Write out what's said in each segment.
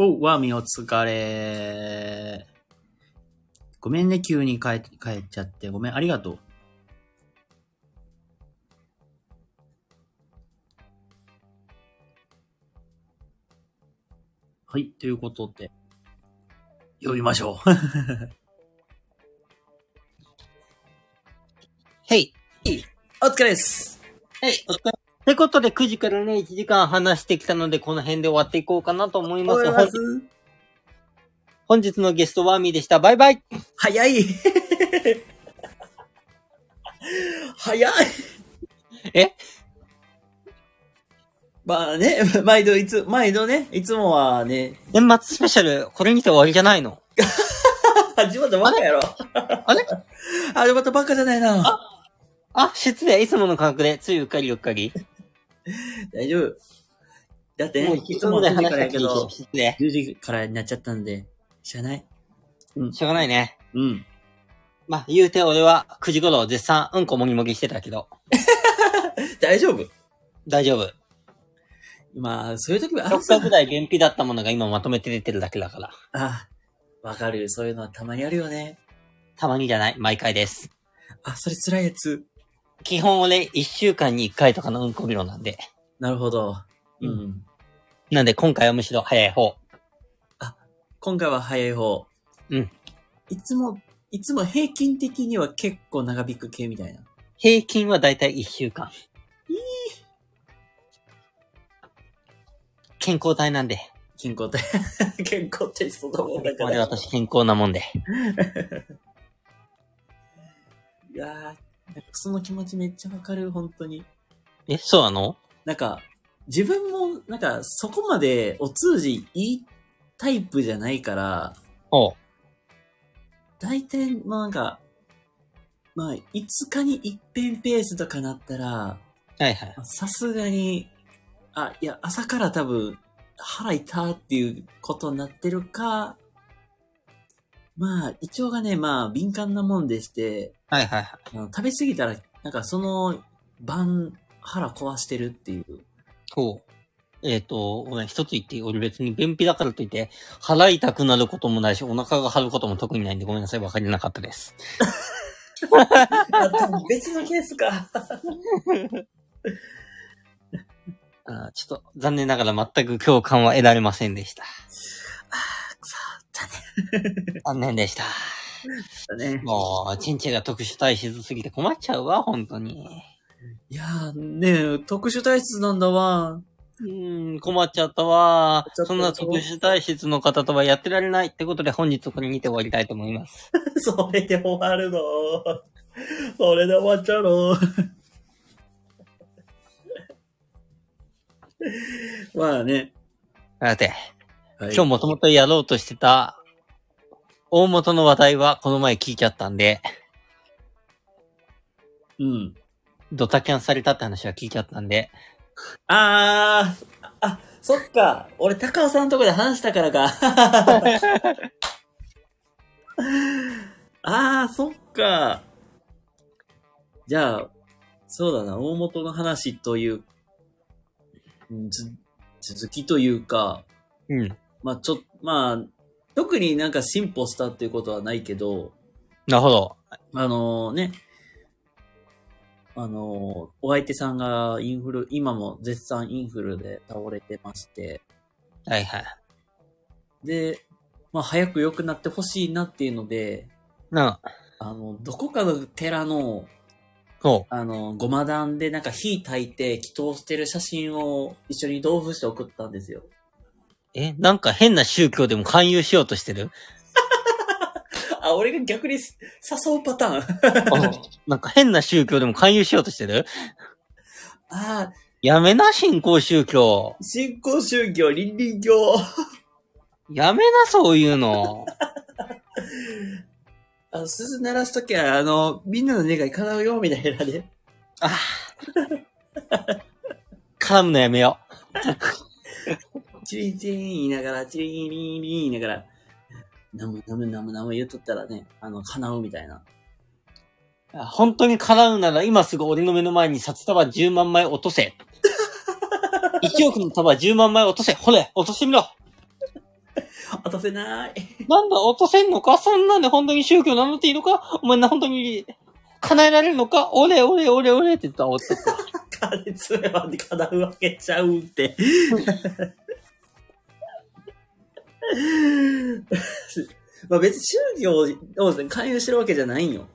おう、ワーミーお疲れ。ごめんね、急に帰帰っちゃって。ごめん、ありがとう。はい、ということで、呼びましょう。へい。お疲れです。はい。お疲れ。ことで、9時からね、1時間話してきたので、この辺で終わっていこうかなと思います。ます本日のゲスト、ワーミーでした。バイバイ早い早いえ？まあね、毎度いつ、毎度ね、いつもはね、年末スペシャル、これにて終わりじゃないの？始まったばっかやろ。あれ？始まったばっかじゃないな。あ、失礼。いつもの感覚で、ついうっかりうっかり。大丈夫。だってもうね、1いつも9時分ぐらい話からやけどしたけど、、失礼。10時からになっちゃったんで、しゃあない。うん、しょうがないね。うん。まあ、言うて俺は9時頃絶賛うんこもぎもぎしてたけど、大丈夫大丈夫。まあ、そういう時はある6さ回ぐらい原費だったものが今まとめて出てるだけだから。あ、わかる。そういうのはたまにあるよね。たまにじゃない、毎回です。あ、それ辛いやつ。基本俺1週間に1回とかのうんこ量なんで。なるほど。う。うんなんで今回はむしろ早い方。今回は早い方。うん。いつも、いつも平均的には結構長引く系みたいな。平均はだいたい1週間。健康体なんで。健康体、健康テストのもんだから。私健康なもんで。いやー、なんかその気持ちめっちゃわかる、本当に。え、そうなの？なんか、自分も、なんか、そこまでお通じいいタイプじゃないから、おう。大体、まあなんか、まあ、5日に一遍ペースとかなったら、はいはい。さすがに、あ、いや、朝から多分、腹痛っていうことになってるか、まあ、胃腸がね、まあ、敏感なもんでして、はいはいはい。食べ過ぎたら、なんかその晩、腹壊してるっていう。ほう。えっ、と、ごめん、一つ言っていい俺別に便秘だからといって、腹痛くなることもないし、お腹が張ることも特にないんでごめんなさい、わかりなかったです。別のケースか。あーちょっと、残念ながら全く共感は得られませんでした。くそ、だね。残念でした。だね。もう、チンチェが特殊体質すぎて困っちゃうわ、本当に。いやー、ねえ、特殊体質なんだわ。うーん、困っちゃったわそんな特殊体質の方とはやってられないってことで本日これにて終わりたいと思います。それで終わるの？それで終わっちゃうの？まあね。さて、はい今日もともとやろうとしてた大元の話題はこの前聞いちゃったんで、うん。ドタキャンされたって話は聞いちゃったんで、あー、あ、そっか。俺、高尾さんのとこで話したからか。あー、そっか。じゃあ、そうだな、大元の話という、うんつ続きというか、うん。まあちょ、まあ、特になんか進歩したっていうことはないけど、なるほど。あのね、あのお相手さんがインフル、今も絶賛インフルで倒れてまして、はいはい。で、まあ早く良くなってほしいなっていうので、なあの、どこかの寺の、そあの、ごま団でなんか火焚いて祈祷してる写真を一緒に同封して送ったんですよ。う。え、なんか変な宗教でも勧誘しようとしてる？あ、俺が逆に誘うパターン。あなんか変な宗教でも勧誘しようとしてる？あやめな、信仰宗教。新興宗教、倫理教。やめな、そういうの。あの、鈴鳴らしときゃ、あの、みんなの願い叶うよ、みたいなね。あ絡むのやめよチリンチリン言いながら、チリンリンリン言いながら、ナムナムナムナム言うとったらね、あの、叶うみたいな。う。本当に絡むなら今すぐ俺の目の前に札束10万枚落とせ。1億の束10万枚落とせ。ほれ、落としてみろ。落とせない。なんだ、落とせんのか？そんなんで本当に宗教名乗っていいのか？お前な、本当に、叶えられるのか？俺、俺、俺、俺って言ったら落とせ。金詰めば叶うわけちゃうって。まあ別に宗教を勧誘してるわけじゃないんよ。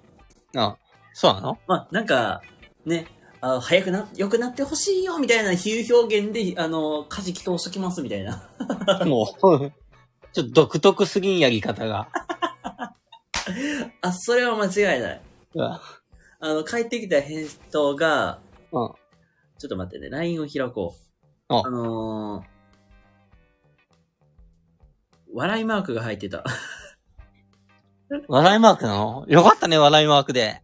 あ、そうなの？まあなんか、ね、あ早くな、良くなってほしいよみたいな比喩表現で、あの、舵祈祷しときますみたいな。もう、ちょっと独特すぎんやり方が。あ、それは間違いない。うん。あの、帰ってきた返答が、うん。ちょっと待ってね、LINE を開こう。ああのー、笑いマークが入ってた。笑いマークなの？よかったね、笑いマークで。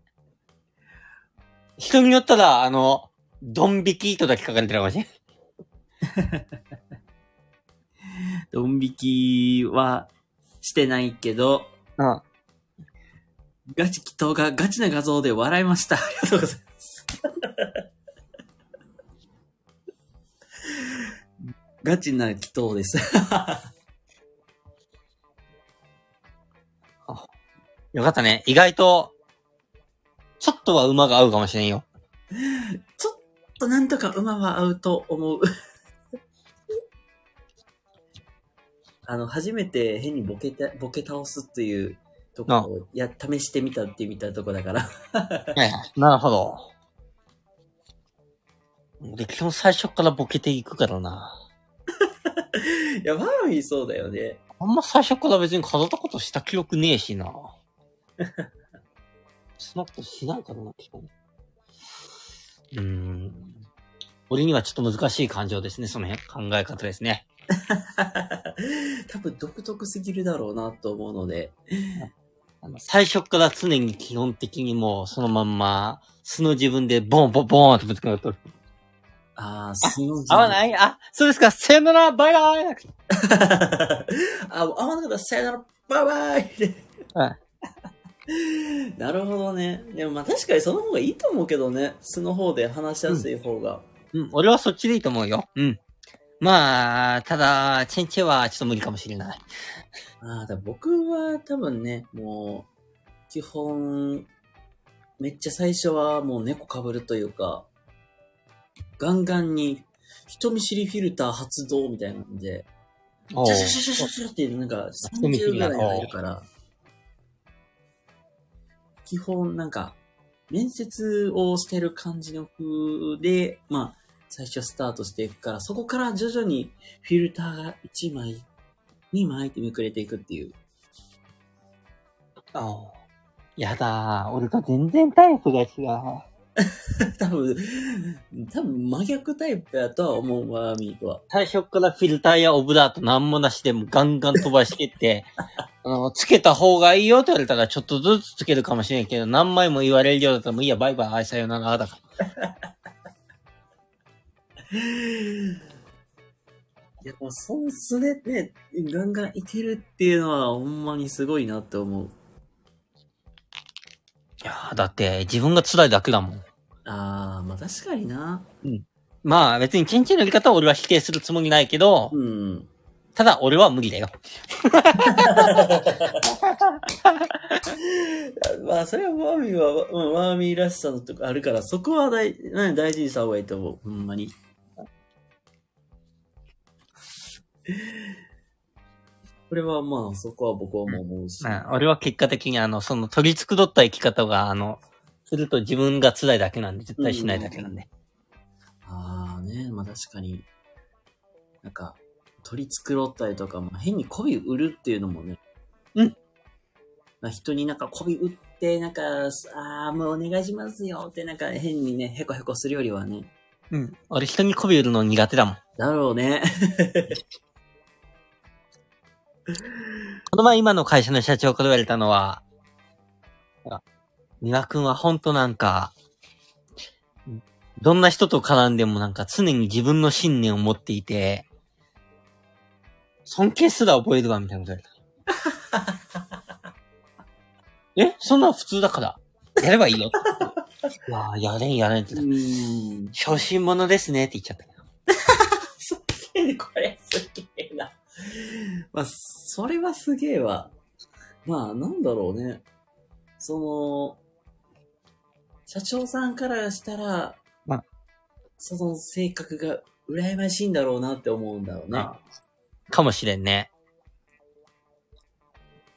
人によったら、あの、ドン引きとだけ書かれてるかもしれん。ドン引きはしてないけど、うん。ガチ祈祷がガチな画像で笑いました。ありがとうございます。ガチな祈祷です。よかったね。意外と、ちょっとは馬が合うかもしれんよ。ちょっとなんとか馬は合うと思う。あの、初めて変にボケて、ボケ倒すっていうところをや、試してみたってみたとこだから。はいはい。なるほど。俺基本最初からボケていくからな。いや、マーミーそうだよね。あんま最初から別に飾ったことした記憶ねえしな。そんなことしないからな、基本。うーん。俺にはちょっと難しい感情ですね、その辺。考え方ですね。多分独特すぎるだろうなと思うので。あの最初から常に基本的にもうそのまんま、素の自分でボンボンボンってぶつかるとる。ああ、すの合わない？あ、そうですか、さよなら、バイバイ あ、合わなかった、さよなら、バイバイはい なるほどね。でもまあ確かにその方がいいと思うけどね。素の方で話しやすい方が。うん、俺はそっちでいいと思うよ。うん。まあ、ただ、チェンチェはちょっと無理かもしれない。ああ、僕は多分ね、もう、基本、めっちゃ最初はもう猫被るというか、ガンガンに人見知りフィルター発動みたいなんで、シャシャシャシャシャシャってなんか30人見知りなぐらい入るから、基本なんか、面接をしてる感じの風で、まあ、最初スタートしていくから、そこから徐々にフィルターが1枚、2枚ってめくれていくっていう。ああやだー、俺と全然タイプが違う。多分、多分真逆タイプやとは思うわ、ミートは。最初からフィルターやオブラートなんもなしでもガンガン飛ばしてって、あの、つけた方がいいよって言われたらちょっとずつつけるかもしれんけど、何枚も言われるようだったらもういいや、バイバイ、あいさよなら、だから。いや、もう、そん、それね、ガンガンいけるっていうのは、ほんまにすごいなって思う。いやーだって自分が辛いだけだもん。あー、まあ確かにな。まあ別にチンチンのやり方は俺は否定するつもりないけど、うん。ただ俺は無理だよ。まあ、それはマーミーは、うん、マーミーらしさのとこあるから、そこは大ね大事にした方がいいと思う。ほんまに。これはまあ、そこは僕はもう思うし。うん俺は結果的にあの、その取り繕った生き方が、あの、すると自分が辛いだけなんで、絶対しないだけなんで。ああね、まあ確かに。なんか、取り繕ったりとか、まあ、変に媚び売るっていうのもね。うん。まあ人になんか媚び売って、なんか、ああ、もうお願いしますよってなんか変にね、ヘコヘコするよりはね。うん。俺人に媚び売るの苦手だもん。だろうね。この前今の会社の社長から言われたのは、あ三輪くんはほんとなんか、どんな人と絡んでもなんか常に自分の信念を持っていて、尊敬すら覚えるわ、みたいなこと言われた。え？そんなん普通だから、やればいいよって。いやーやれんやれんってう。ーん。小心者ですねって言っちゃった。これすげえな。まあ、それはすげえわ。まあ、なんだろうね。その、社長さんからしたら、まあその性格が羨ましいんだろうなって思うんだろうね。あかもしれんね。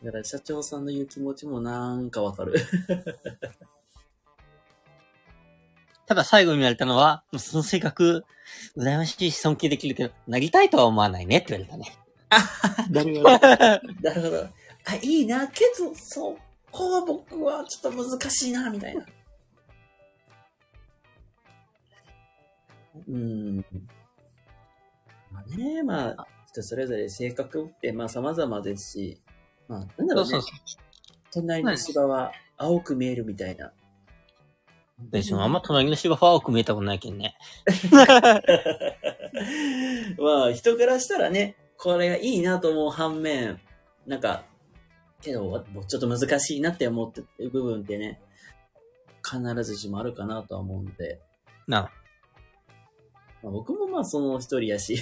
だから社長さんの言う気持ちもなんかわかる。ただ最後に言われたのは、その性格、羨ましいし尊敬できるけど、なりたいとは思わないねって言われたね。なるほど。なるほど。あ、いいな、けど、そこは僕はちょっと難しいな、みたいな。うん。まあね、まあ、人それぞれ性格ってまあ様々ですし、まあ、なんだろうね。そうそう隣の芝は青く見えるみたいな。別にあんま隣の芝生は青く見えたことないけんね。まあ、人からしたらね、これがいいなと思う反面、なんか、けど、ちょっと難しいなって思ってる部分ってね、必ずしもあるかなとは思うので、なまあ、僕もまあその一人やし、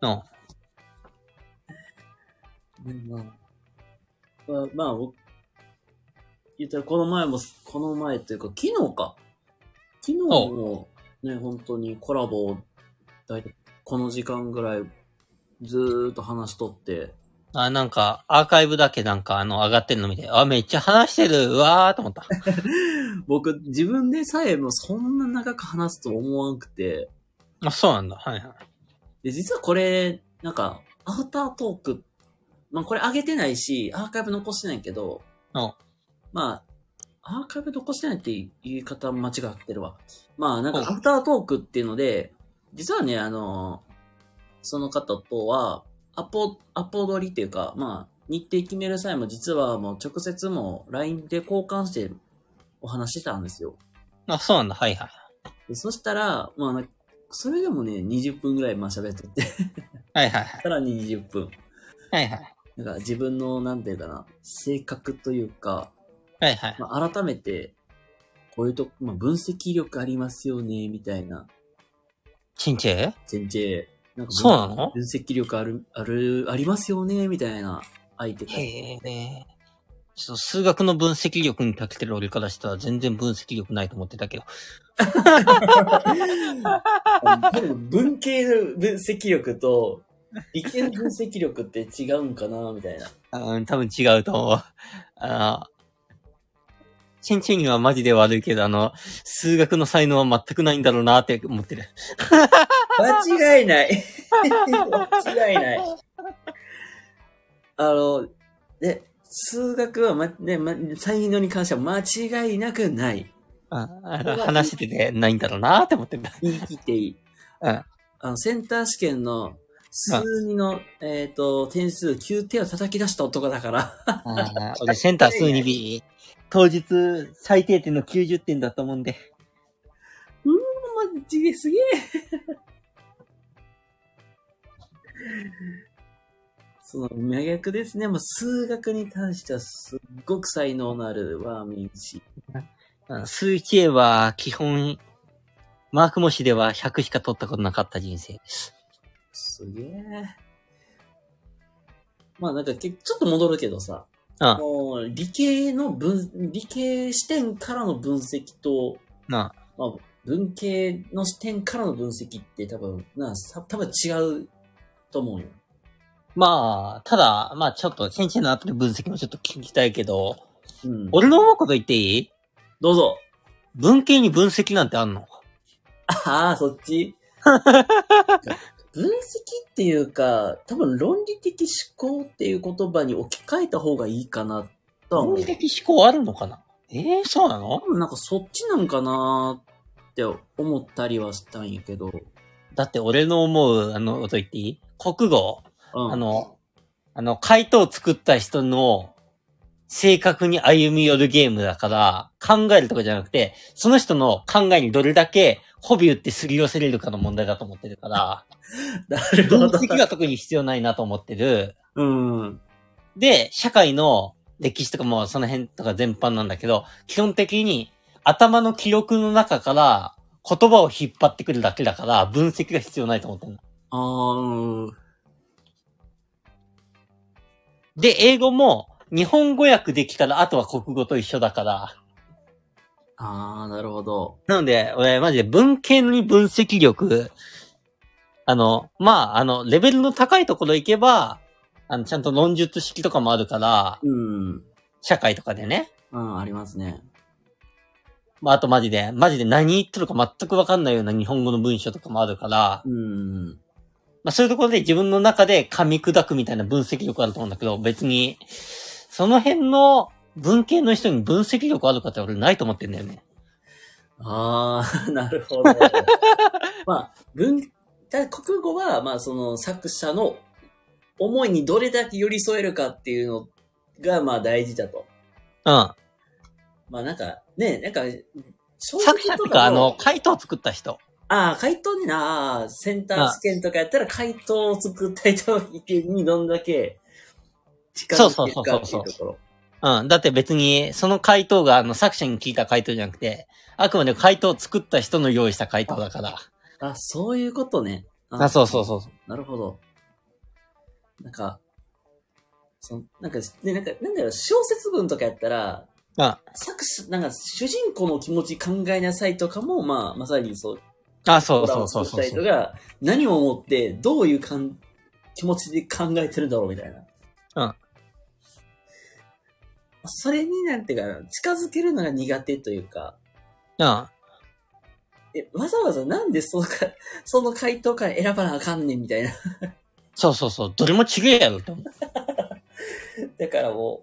あ、の、まあ、まあ、まあ、僕言ったらこの前も、この前というか、昨日か。昨日もね、本当にコラボを、だいたいこの時間ぐらい、ずーっと話しとって、あ、なんか、アーカイブだけなんか、あの、上がってるの見て、あ、めっちゃ話してる、うわーと思った。僕、自分でさえもそんな長く話すと思わんくて、あ、そうなんだ。はいはい。で、実はこれ、なんか、アフタートーク、まあこれ上げてないし、アーカイブ残してないけど、おまあ、アーカイブ残してないっていう言い方間違ってるわ。まあ、なんかおアフタートークっていうので、実はね、あの、その方とは、アポ、アポ取りっていうか、まあ、日程決める際も実はもう直接もう LINE で交換してお話ししてたんですよ。あ、そうなんだ。はいはい。でそしたら、まあな、それでもね、20分ぐらいまあ喋っとって、はいはいはい。さらに20分。はいはい。なんか自分の、なんていうかな、性格というか、はいはい。まあ、改めて、こういうとこ、まあ、分析力ありますよね、みたいな。チンチェ先生、なんか分そうなの分析力ある、ある、ありますよね、みたいな相手が。へえ。ちょっと数学の分析力に長けてる俺からしたら全然分析力ないと思ってたけど。文系の分析力と、理系の分析力って違うんかな、みたいな。うん、多分違うと思う。あの、チンチンにはマジで悪いけど、あの、数学の才能は全くないんだろうなって思ってる。間違いない。間違いない。あの、で、数学は、ま、ね、ま、才能に関しては間違いなくない。ああの話しててないんだろうなって思ってる。言い切っていい。うん。あの、センター試験の数2の、えっ、と、点数9点を叩き出した男だから。あー俺センター数 2B、当日最低点の90点だと思うんで。うーん、マジですげえ。その真逆ですね。もう数学に関してはすっごく才能のあるワーミン氏。うん数 1A は基本、マーク模試では100しか取ったことなかった人生です。すげえ。まあなんかけちょっと戻るけどさ。うんもう理系の分、理系視点からの分析と、なまあ、文系の視点からの分析って多分、な、さ多分違うと思うよ。まあ、ただ、まあちょっと先生の後で分析もちょっと聞きたいけど、うん。俺の思うこと言っていい？どうぞ。文系に分析なんてあんの？ああ、そっち？分析っていうか、多分論理的思考っていう言葉に置き換えた方がいいかなとは思う。論理的思考あるのかな？ええそうなの？多分なんかそっちなんかなって思ったりはしたんやけど。だって俺の思う、あの、こと言っていい？国語、うん。あの、あの、回答を作った人の正確に歩み寄るゲームだから、考えるとかじゃなくて、その人の考えにどれだけホビューってすり寄せれるかの問題だと思ってるから、なるほど。分析が特に必要ないなと思ってる。うん。で、社会の歴史とかもその辺とか全般なんだけど、基本的に頭の記録の中から言葉を引っ張ってくるだけだから、分析が必要ないと思ってるの。ああ、うん。で、英語も日本語訳できたらあとは国語と一緒だから。あー、なるほど。なので、俺、マジで文系に分析力、あの、まあ、あの、レベルの高いところ行けば、あの、ちゃんと論述式とかもあるから、うん。社会とかでね。うん、ありますね。まあ、あとマジで、マジで何言ってるか全くわかんないような日本語の文章とかもあるから、うん。まあ、そういうところで自分の中で噛み砕くみたいな分析力あると思うんだけど、別に、その辺の文系の人に分析力あるかって俺ないと思ってんだよね。あー、なるほど。まあ、文、た国語は、まあ、その作者の思いにどれだけ寄り添えるかっていうのが、まあ大事だと。うん。まあなんか、ね、なんか、小作者ってか、あの、か回答作った人。ああ、回答にな、センター試験とかやったら回答を作った人にどんだけ近づけるかっていうところ。うん。だって別に、その回答が、あの、作者に聞いた回答じゃなくて、あくまで回答を作った人の用意した回答だから。あ、そういうことね。あ、そうそうそうそう。なるほど。なんか、そのなんか、ね、なんか、なんだろう、小説文とかやったら、あ、作者、なんか、主人公の気持ち考えなさいとかも、まあ、まさにそう、あ、そうそうそうそうそう。作った人が何を思って、どういうかん気持ちで考えてるんだろうみたいな。うん。それになんていうかな、近づけるのが苦手というか、うん。え、わざわざなんでそのか、その回答から選ばなあかんねんみたいな。そうそうそう。どれも違えやろって思う。だからも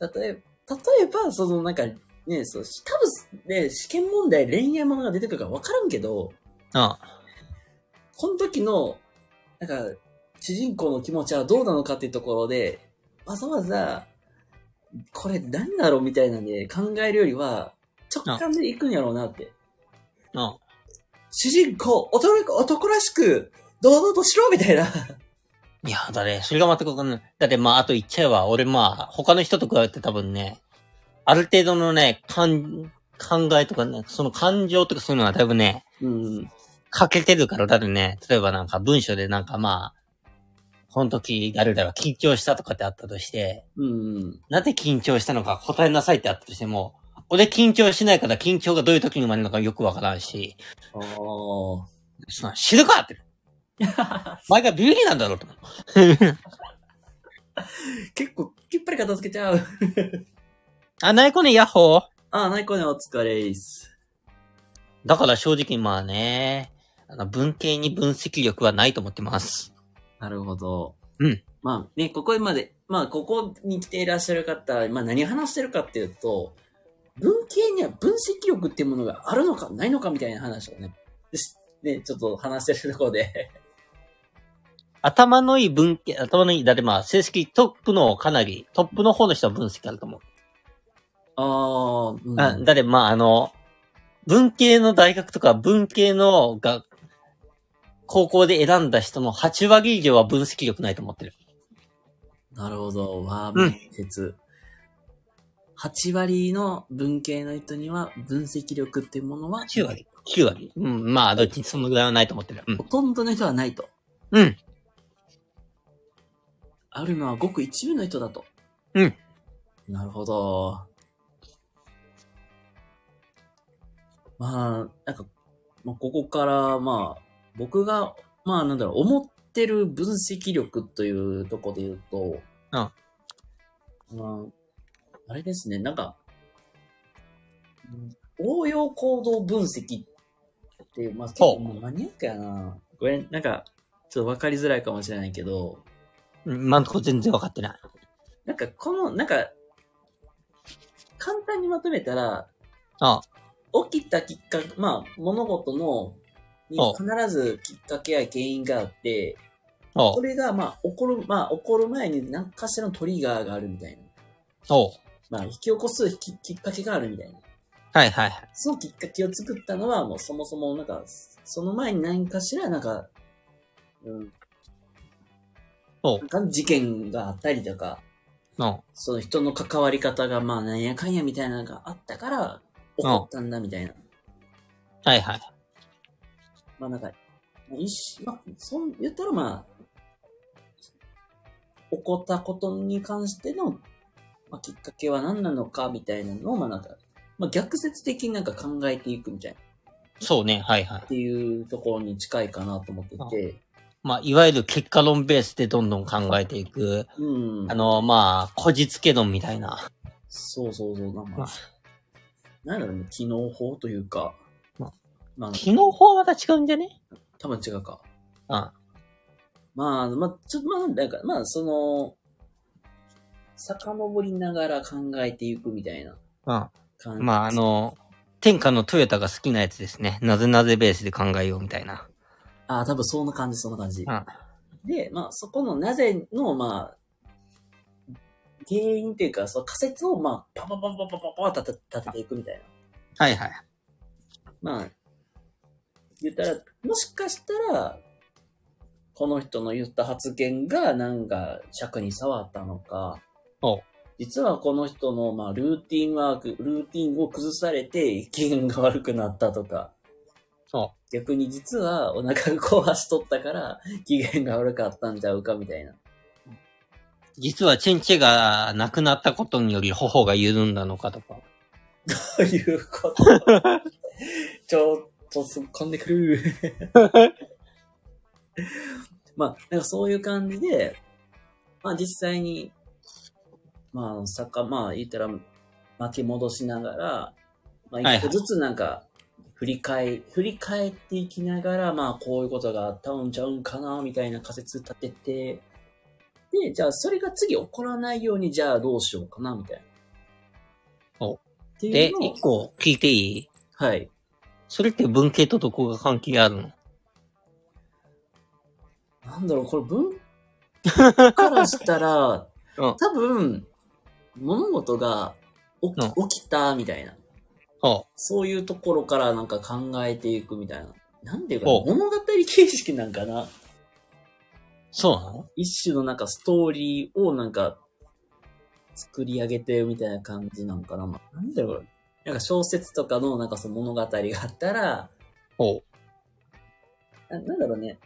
う、例えば、例えば、そのなんか、ね、そう、多分ね、試験問題恋愛ものが出てくるから分からんけど、うん。この時の、なんか、主人公の気持ちはどうなのかっていうところで、わざわざ、これ何だろうみたいなんで考えるよりは、直感で行くんやろうなって。うん。主人公、男男らしく、堂々としろみたいな。いや、だね、それが全くわかんない。だってまあ、あと言っちゃえば、俺まあ、他の人と比べて多分ね、ある程度のね、感、考えとかね、その感情とかそういうのが多分ね、うん。欠けてるから、だってね、例えばなんか文章でなんかまあ、この時誰々が緊張したとかってあったとして、うん。なぜ緊張したのか答えなさいってあったとしても、俺緊張しないから緊張がどういう時に生まれるのかよくわからんし、ああ。そんな知るかって。前がビビりなんだろうと思う。結構、きっぱり片付けちゃう。あ、なにこね、ヤッホーああ、ナイコね、お疲れっす。だから正直まあね、あの文系に分析力はないと思ってます。なるほど。うん。まあね、ここまで、まあここに来ていらっしゃる方、まあ何を話してるかっていうと、文系には分析力っていうものがあるのかないのかみたいな話をね、ですね、ちょっと話してるところで、頭のいい文系、頭のいい、だってまあ成績トップのかなり、トップの方の人は分析あると思う。ああ、うん、あだってまああの、文系の大学とか文系のが、高校で選んだ人の8割以上は分析力ないと思ってる。なるほど。わあ、うん面接。8割の文系の人には分析力っていうものは、9割 ?9 割うん、まあどっちにそのぐらいはないと思ってる。うんほ。とんどの人はないと。うん。あるのはごく一部の人だと。うん。なるほど。まあ、なんか、まあ、ここから、まあ、僕が、まあ、なんだろう、思ってる分析力というところで言うと、うんまあ、あれですね、なんか、うん応用行動分析っていう、まあ、結構マニアックやな。これ、なんか、ちょっとわかりづらいかもしれないけど、うんところ全然わかってない。なんか、この、なんか、簡単にまとめたら、あ起きたきっかけ、まあ、物事の、にお必ずきっかけや原因があって、おそれが、まあ、起こる、まあ、起こる前に何かしらのトリガーがあるみたいな。おまあ、引き起こすききっかけがあるみたいな。はいはいはい。そのきっかけを作ったのは、もうそもそも、なんか、その前に何かしら、なんか、うん、おなんか事件があったりとか、おその人の関わり方が、まあ、なんやかんやみたいなのがあったから、起こったんだみたいな。はいはい。まあなんか、一緒まあ、そん、言ったらまあ、起こったことに関しての、まあ、きっかけは何なのかみたいなのを、まあなんか、まあ逆説的になんか考えていくみたいな、そうね、はいはいっ。ていうところに近いかなと思ってて、まあ、いわゆる結果論ベースでどんどん考えていく、うん。あの、まあ、こじつけ論みたいな。そうそうそう、まあか、なんだろうね、機能法というか、ままあ、機能法はまた違うんじゃね？多分違うか。うん。まあ、まあ、ちょっと、まあ、なんか、まあ、その、遡りながら考えていくみたいなうん。感じ。まあ、あ、の、天下のトヨタが好きなやつですね。なぜなぜベースで考えようみたいな。あ多分そんな感じ、そんな感じ。うん。で、まあ、そこのなぜの、まあ、原因っていうか、その仮説を、まあ、パパパパパパパ立て立てていくみたいな。はいはい。まあ、言ったら、もしかしたら、この人の言った発言がなんか尺に触ったのか、おう実はこの人の、まあ、ルーティンワーク、ルーティンを崩されて機嫌が悪くなったとか、そ逆に実はお腹が壊しとったから機嫌が悪かったんちゃうかみたいな。実はチェンチェが亡くなったことにより頬が緩んだのかとか。ということ。ちょっと突っ込んでくる。まあ、なんかそういう感じで、まあ実際に、まあ、坂、まあ言ったら巻き戻しながら、まあ一個ずつなんか、振り返、振り返っていきながら、まあこういうことがあったんちゃうんかな、みたいな仮説立てて、で、じゃあそれが次起こらないように、じゃあどうしようかな、みたいな。おっていで一個聞いていい？はい。それって文系とどこが関係あるの？なんだろう、これ文？からしたら、うん多分、物事が起き,、う起きたみたいな。ほそういうところからなんか考えていくみたいな。なんていうか物語形式なんかなう。そうなの？一種のなんかストーリーをなんか作り上げてるみたいな感じなんかな。まあ、なんだろう。なんか小説とかのなんかその物語があったら、ほう。ななんだろうね。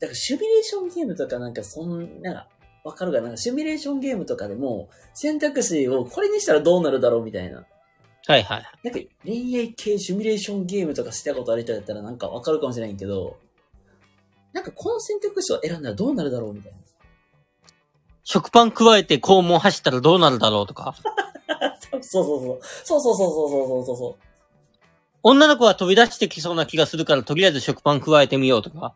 だからシミュレーションゲームとかなんかそんなわかるかな？なんかシミュレーションゲームとかでも選択肢をこれにしたらどうなるだろうみたいな。はいはい。なんか恋愛系シミュレーションゲームとかしたことある人だったらなんかわかるかもしれないけど、なんかこの選択肢を選んだらどうなるだろうみたいな。食パン加えて肛門走ったらどうなるだろうとか。そうそうそう。そうそうそうそうそうそうそう。女の子は飛び出してきそうな気がするから、とりあえず食パン加えてみようとか。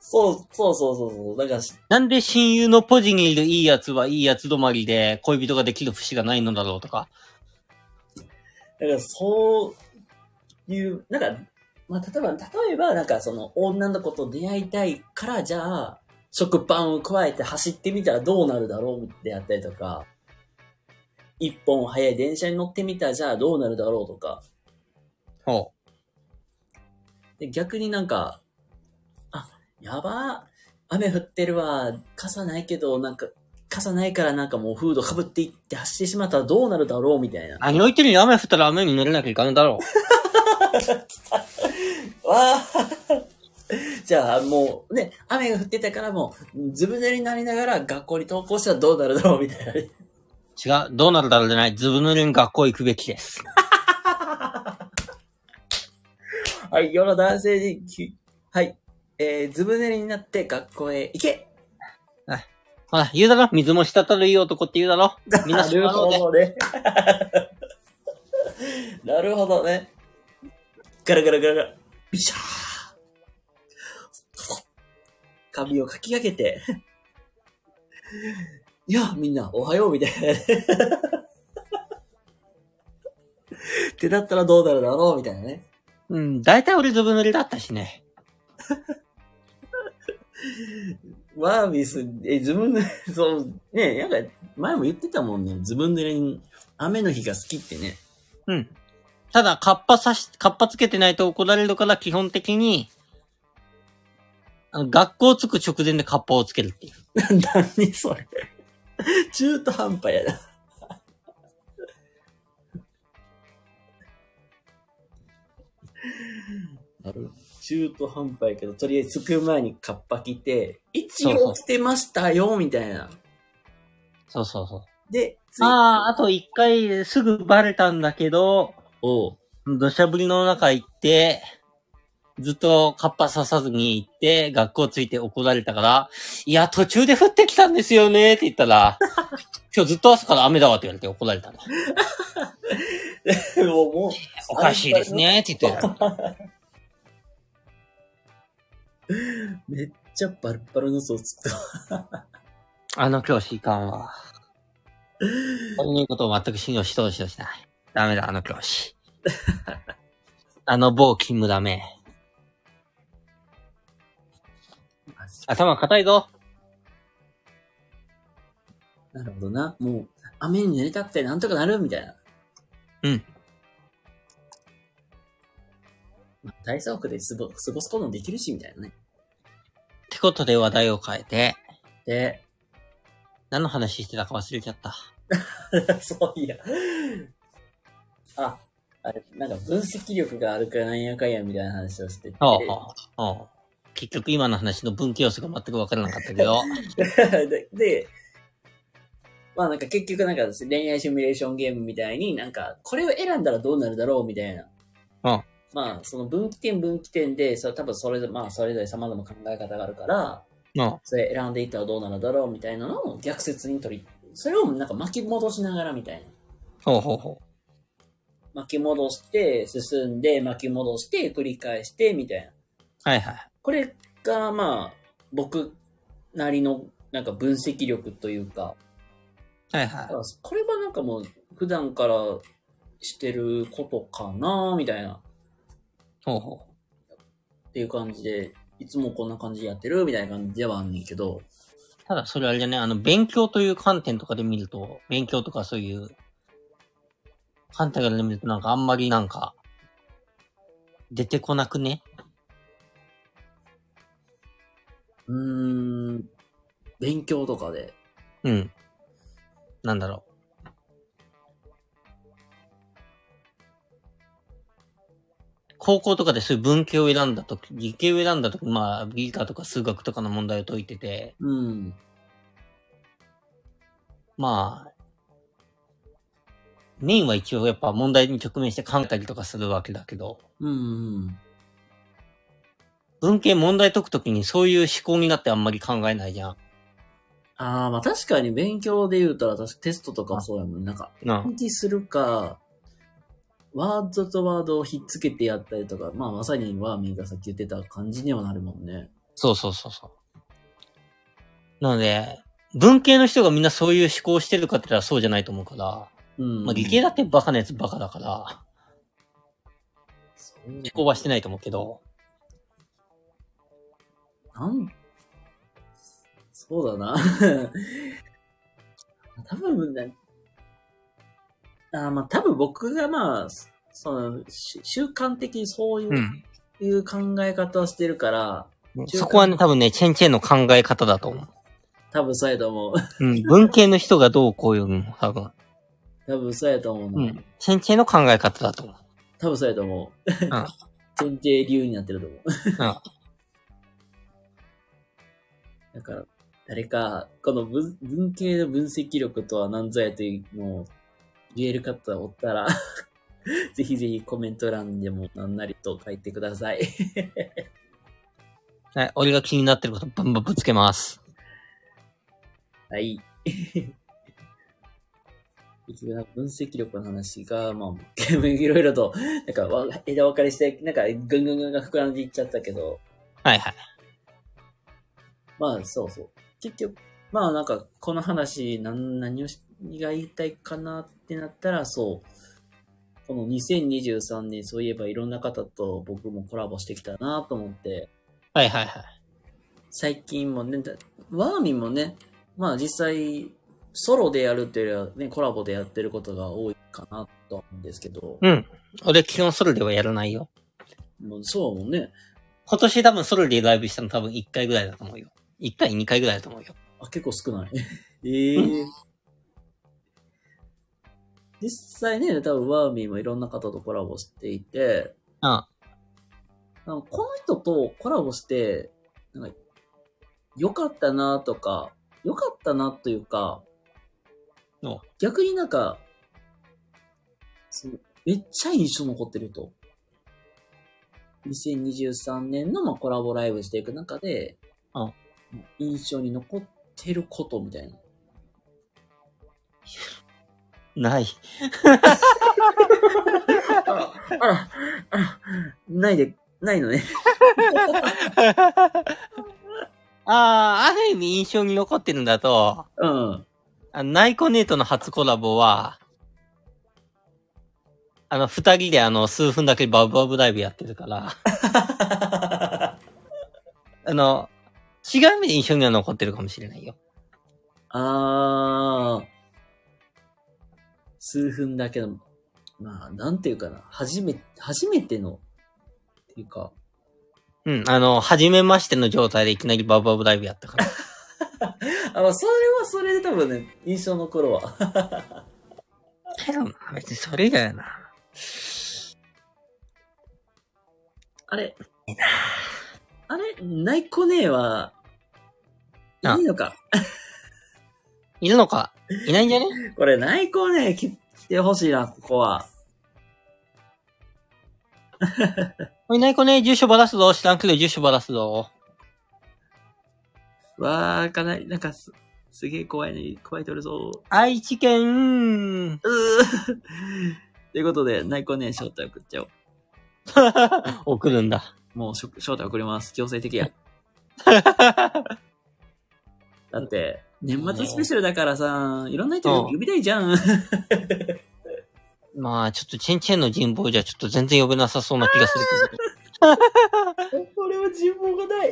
そうそうそうそうそう。だから、なんで親友のポジにいるいいやつはいいやつ止まりで恋人ができる節がないのだろうとか。だからそういう、なんか、まあ、例えば、例えば、なんかその女の子と出会いたいから、じゃあ、食パンを加えて走ってみたらどうなるだろうであったりとか、一本早い電車に乗ってみたら、じゃあどうなるだろうとか、ほで逆になんか、あ、やば雨降ってるわ、傘ないけど、なんか、傘ないからなんかもうフード被っていって走ってしまったらどうなるだろうみたいな。何を言ってるに雨降ったら雨に濡れなきゃいかんだろ わあじゃあもうね、雨が降ってたからもう、ずぶ濡れになりながら学校に登校したらどうなるだろうみたいな。違う。どうなるだろうじゃない。ずぶ濡れに学校行くべきです。はい、世の男性にき、はい、えー、ずぶ濡れになって学校へ行けほら、言うだろ水も滴るいい男って言うだろみんななるそうだろうね。ほどね。なるほどね。ガラガラガラガラ。ビシャー髪をかき上げて。いや、みんな、おはよう、みたいなね。ってなったらどうなるだろうみたいなね。うん、大体俺ずぶ濡れだったしね。ワービス、え、ズブ濡れ、そう、ね、なんか、前も言ってたもんね。ズブ濡れに、雨の日が好きってね。うん。ただ、カッパさし、カッパつけてないと怒られるから基本的に、あの、学校着く直前でカッパをつけるっていう。何それ。中途半端やな。ある？中途半端やけど、とりあえず着く前にカッパ着て、一そうそう応着てましたよ、みたいな。そうそうそう。で、ああ、あと一回すぐバレたんだけど、おう土砂降りの中行って、ずっとカッパ刺さずに行って、学校ついて怒られたから、いや、途中で降ってきたんですよねって言ったら、今日ずっと朝から雨だわって言われて怒られたの。もう、もう、おかしいですねって言ってた。めっちゃバルバルの嘘をつった。あの教師いかんわ。こういうことを全く信用しとうしとしない。ダメだ、あの教師。あの某勤務ダメ。頭固いぞ。なるほどな。もう、雨に濡れたくてなんとかなるみたいな。うん。まあ、大砂漠で過ご過ごすこともできるし、みたいなね。ってことで話題を変えて、で、何の話してたか忘れちゃった。そういや。あ、あれ、なんか分析力があるかなんやかんやみたいな話をしてて。ほうほうほう結局今の話の分岐要素が全く分からなかったけど。で、でまあなんか結局なんか恋愛シミュレーションゲームみたいになんか、これを選んだらどうなるだろうみたいな。うんまあその分岐点分岐点で、それ多分それぞれ、まあそれぞれ様々な考え方があるから、うん。それ選んでいったらどうなるだろうみたいなのを逆説に取り、それをなんか巻き戻しながらみたいな。ほうほうほ巻き戻して、進んで、巻き戻して、繰り返して、みたいな。う。はいはい。これが、まあ、僕なりの、なんか分析力というか、はいはだからこれはなんかもう、普段からしてることかな、みたいな、っい。ほうほていう感じで、いつもこんな感じでやってる、みたいな感じではあんねんけど、う。ただそれあれじゃね、あの、勉強という観点とかで見ると、勉強とかそういう、観点から見るとなんかあんまりなんか、出てこなくね？うーん、勉強とかで、うん。なんだろう。高校とかでそういう文系を選んだとき、理系を選んだとき、まあ、理科とか数学とかの問題を解いてて、うん、まあ、メインは一応やっぱ問題に直面して考えたりとかするわけだけど、うん、うん。文系問題解くときにそういう思考になってあんまり考えないじゃん。ああ、まあ確かに勉強で言うたら、確かテストとかもそうやもんね。なんか、な暗記するか、ワードとワードをひっつけてやったりとか、まあまさにワーミーがさっき言ってた感じにはなるもんね。そうそうそうそう。なので、文系の人がみんなそういう思考をしてるかって言ったらそうじゃないと思うから、うん。まあ理系だってバカなやつバカだから、思考はしてないと思うけど、なん、そうだな。多分ね、あーまあ多分僕がまあ、その、し習慣的にそういう,、うん。いう考え方をしてるから、そこはね、多分ね、チェンチェンの考え方だと思う。多分そうやと思う。うん。文系の人がどうこういうの、多分。多分そうやと思うな。うん。チェンチェンの考え方だと思う。多分そうやと思う。うん。前提理由になってると思う。うん。だから、誰か、この文文系の分析力とは何ぞやというのを言える方おったら、ぜひぜひコメント欄でも何なりと書いてください。はい。俺が気になってることバンバンぶつけます。はい。分析力の話が、まあ、いろいろと、なんかわ枝分かれして、なんかぐんぐんぐんが膨らんでいっちゃったけど、はいはい。まあ、そうそう。結局、まあなんか、この話、何、何をし、何が言いたいかなってなったら、そう。この2023年、そういえばいろんな方と僕もコラボしてきたなと思って、はいはいはい。最近もね、だワーミンもね、まあ実際、ソロでやるっていうよりはね、コラボでやってることが多いかなと思うんですけど、うん。俺基本ソロではやらないよ。もうそうもんね。今年多分ソロでライブしたの多分1回ぐらいだと思うよ。1回2回ぐらいだと思うよ。あ、結構少ない。ええ実際ね、多分ワーミーもいろんな方とコラボしていて、うん。なんかこの人とコラボして、なんか、良かったなとか、良かったなというかお、逆になんか、そのめっちゃ印象残ってると。2023年のまあコラボライブしていく中でうん、印象に残ってることみたいな。ない。あないで、ないのね。ああ、ある意味印象に残ってるんだと、うん。あのナイコネートの初コラボは、あの、二人であの、数分だけバブバブライブやってるから、あの、違う意味で印象には残ってるかもしれないよ。あー。数分だけの、まあ、なんていうかな。初め、初めての、っていうか、うん、あの、初めましての状態でいきなりバブバブライブやったから。あ、まあ、それはそれで多分ね、印象残るわ。けど、別にそれだよな。あれあれ？ナイコネは、いあいのか？いるのか？いないんじゃね？これ、ナイコネ来てほしいな、ここは。いない子ね、住所ばらすぞ。知らんけど住所ばらすぞ。わーかない、なんかす、すげえ怖いね。怖いとるぞ。愛知県、うーということで、ナイコネ招待送っちゃおう。送るんだ。もうしょ招待送ります。強制的や。だって、年末スペシャルだからさ、いろんな人うん呼びたいじゃん。まあ、ちょっとチェンチェンの人望じゃちょっと全然呼べなさそうな気がするけど。俺は人望がない。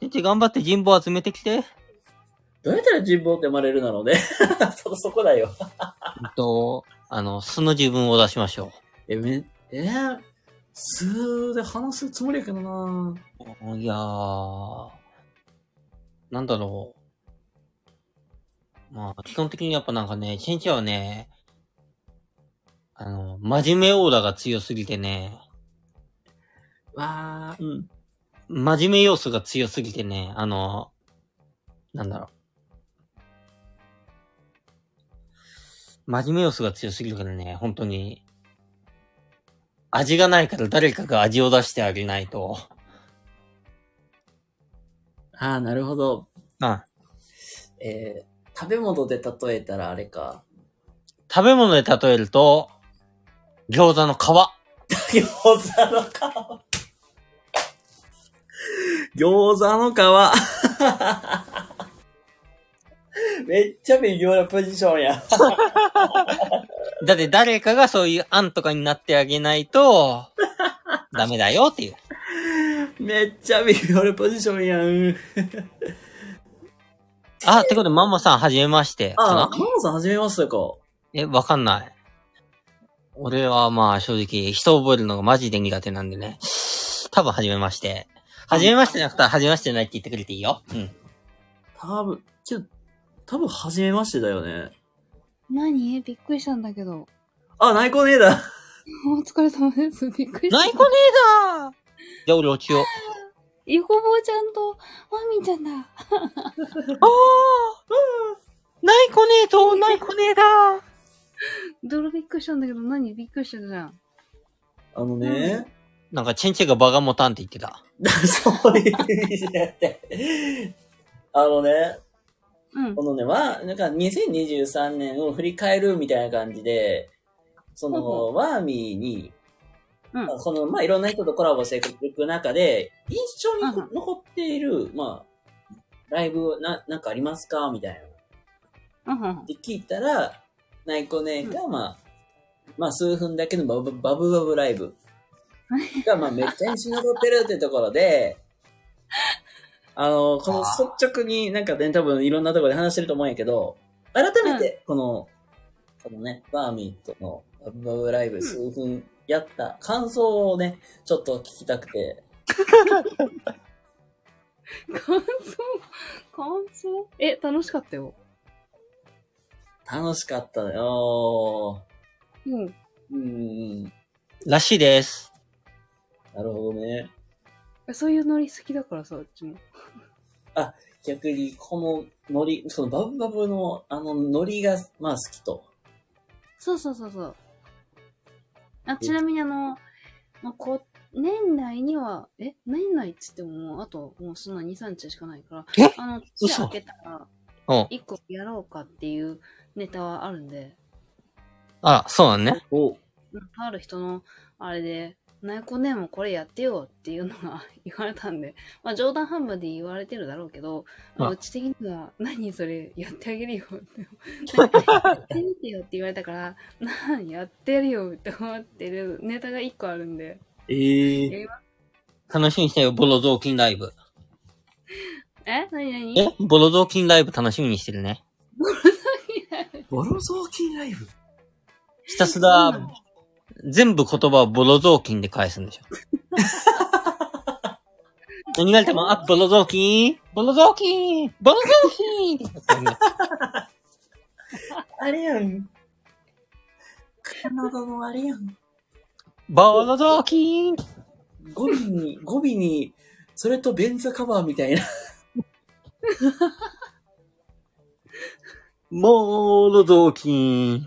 チェンチェン頑張って人望集めてきて。どうやったら人望って生まれるなのね。そ、そこだよ。うんと、あの、素の自分を出しましょえ、め、えー、数で話すつもりやけどなう。いやー、なんだろう。まあ、基本的にやっぱなんかね、チェンチはね、あの、真面目オーラが強すぎてね、わー、うん。真面目要素が強すぎてね、あの、なんだろう。真面目要素が強すぎるからね、本当に。味がないから誰かが味を出してあげないと。あー、なるほど。あえー、食べ物で例えたらあれか。食べ物で例えると、餃子の皮。餃子の皮。餃子の皮。めっちゃ微妙なポジションや。だって誰かがそういう案とかになってあげないと、ダメだよっていう。めっちゃ微妙なポジションやん。あ、ってことでママさんはじめまして。かあな、マモさんはじめましてか。え、わかんない。俺はまあ正直人を覚えるのがマジで苦手なんでね。多分はじめまして。はじめましてなくたらはじめましてないって言ってくれていいよ。うん。多分、けど、多分はじめましてだよね。何？びっくりしたんだけど。あ、ナイコネーだ。お疲れ様です。びっくりした。ナイコネーだじゃあ俺落ちよう。ゆこぼうちゃんと、マミちゃんだ。ああナイコネーとナイコネーだ泥びっくりしたんだけど、何？びっくりしたじゃん。あのね、なんかチェンチェがバカモタンって言ってた。そういう意味じゃなくて。あのね、うん。このね、まあ、なんか2023年を振り返るみたいな感じで、そほうの、ワーミーに、うん。まあこの、まあ、いろんな人とコラボしていく中で、印象に残っている、まあ、ライブ、な、なんかありますか？みたいな。うんうんって聞いたら、ナイコネが、まあ、まあ、数分だけのバブバブバブライブ が、まあ、めっちゃ印象に残ってるってところで、あの、この率直になんかね、多分いろんなところで話してると思うんやけど、改めて、この、このね、バーミーとのバブバブライブ数分やった感想をね、ちょっと聞きたくて、感想？感想？え、楽しかったよ。楽しかったよ。うん。うん。らしいです。なるほどね。そういうノリ好きだからさ、うちも。あ、逆に、このノリ、そのバブバブの、あの、ノリが、まあ好きと。そうそうそうそう。あ、ちなみにあの、まあ、こ、年内には、え、年内っつってもも、あと、もうそんな2、3日しかないから、あの、土開けたら、1個やろうかっていうネタはあるんで。あ、そうなんね。おある人の、あれで、ナイコネもこれやってよっていうのが 言われたんで、まあ冗談半分で言われてるだろうけど、まあ、うち的には、何それやってあげるよって、やってみてよって言われたから、なんやってるよって思ってるネタが一個あるんで。ええー、楽しみにしてよ、ボロ雑巾ライブ。え？何何？え？ボロ雑巾ライブ楽しみにしてるね。ボロ雑巾ライブ。ボロ雑巾ライブ。ひたすら、全部言葉をボロ雑巾で返すんでしょ。何があっても、あ、ボロ雑巾ボロ雑巾ボロ雑巾 あれやん。カナダのあれやん。ボロ雑巾語尾に、語尾に、それとベンズカバーみたいな。ボロ雑巾。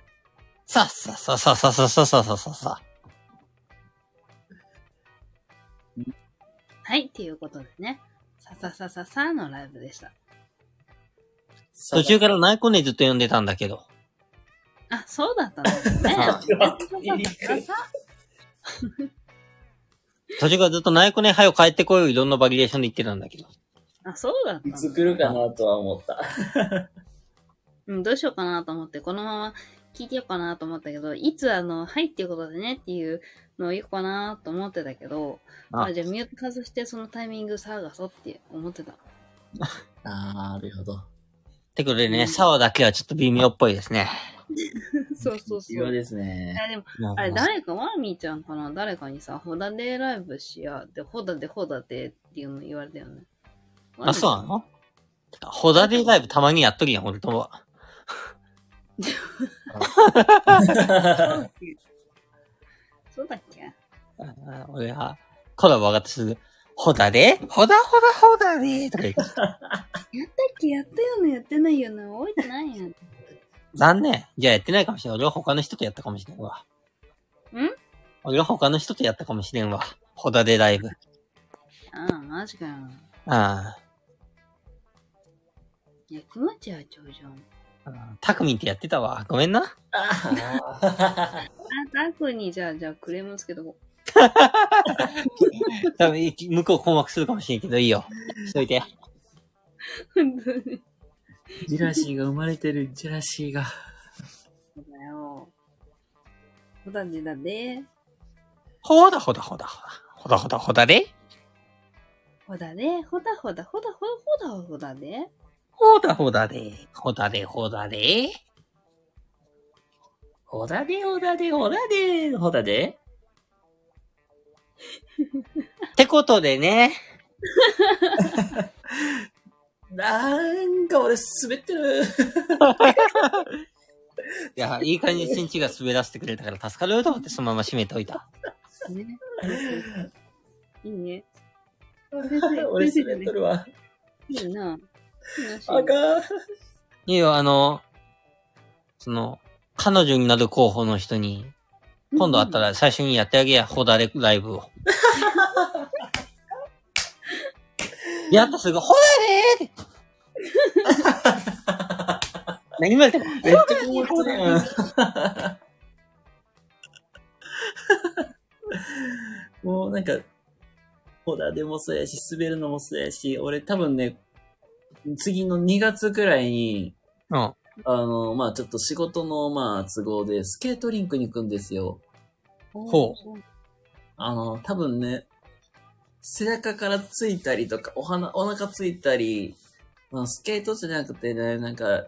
はい、っていうことでね。さささささのライブでした。途中からナイコネずっと呼んでたんだけど。あ、そうだったんですね。あ途中からずっとナイコネはよ帰ってこいよいろんなバリエーションで言ってたんだけど。あ、そうだったんだいつ来るかなとは思った。うん、どうしようかなと思って、このまま聞いてようかなと思ったけど、いつあの、はいっていうことでねっていうのを言おうかなと思ってたけど、ああじゃあミュート外してそのタイミング探そうって思ってた。なるほど。ってことでね、サワだけはちょっと微妙っぽいですね。そうそうそう。必要ですね。あでも、あれ誰か、ワーミーちゃんかな？誰かにさ、ホダデライブしや、で、ホダデホダデっていうの言われたよね。あ、そうなの？ホダデライブたまにやっときやん、俺とは。そうだっけ？あ俺は、コラボ上がすぐ、ホダデホダホダホダデとか言って。やったっけ？やったよねやってないよね覚えてないやん。残念。じゃあやってないかもしれん。俺は他の人とやったかもしれんわ。ん？俺は他の人とやったかもしれんわ。ホダデライブ。ああ、マジかよ。あいや、気持ちは長じゃん。あ。タクミンってやってたわ。ごめんな。ああ、タクにじゃあ、じゃあクレームつけとこ多分、向こう困惑するかもしれんけど、いいよ。しといて。う。本当に。ジェラシーが生まれてる、ジェラシーが。そうだよ。ホダデだで。ほだほだほだほだ。ほだほだほだで。ホダデ、ホダホダ、ホダホダホダホダで。ほだほだで。ほだでほだで。ほだでほだでほだでほだで ってことでね、なんか俺滑ってる。いや、いい感じにチンチが滑らせてくれたから助かると思ってそのまま閉めておいた。ね。いいね。俺滑ってるわ。いいな。あかん。いいよ、あの、その、彼女になる候補の人に、今度会ったら最初にやってあげや、ホダレライブを。やったすぐ、ホダレーって。何もやっても、めっちゃ。もうなんか、ほらでもそうやし、滑るのもそうやし、俺多分ね、次の2月くらいに、うん。あの、まあちょっと仕事の、まあ都合でスケートリンクに行くんですよ。ほあの、多分ね、背中からついたりとか、お鼻、お腹ついたり、まあ、スケートじゃなくてね、なんか、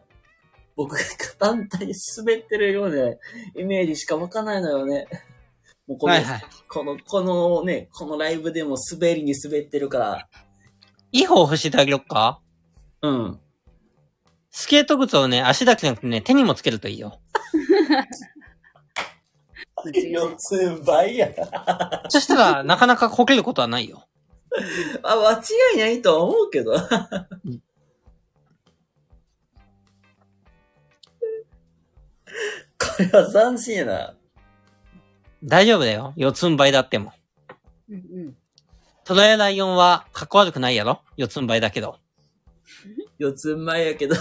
僕が単体で滑ってるようなイメージしかわかんないのよね。もうこの、はいはい。この、このね、このライブでも滑りに滑ってるから、いい方教えてあげよっかうん。スケート靴をね、足だけじゃなくてね、手にもつけるといいよ。四つ倍や。そしたら、なかなかこけることはないよ。あ、間違いないとは思うけど。これは斬新やな。大丈夫だよ。四つん這いだっても。うんうん。トラやライオンは、かっこ悪くないやろ四つん這いだけど。四つ前やけど、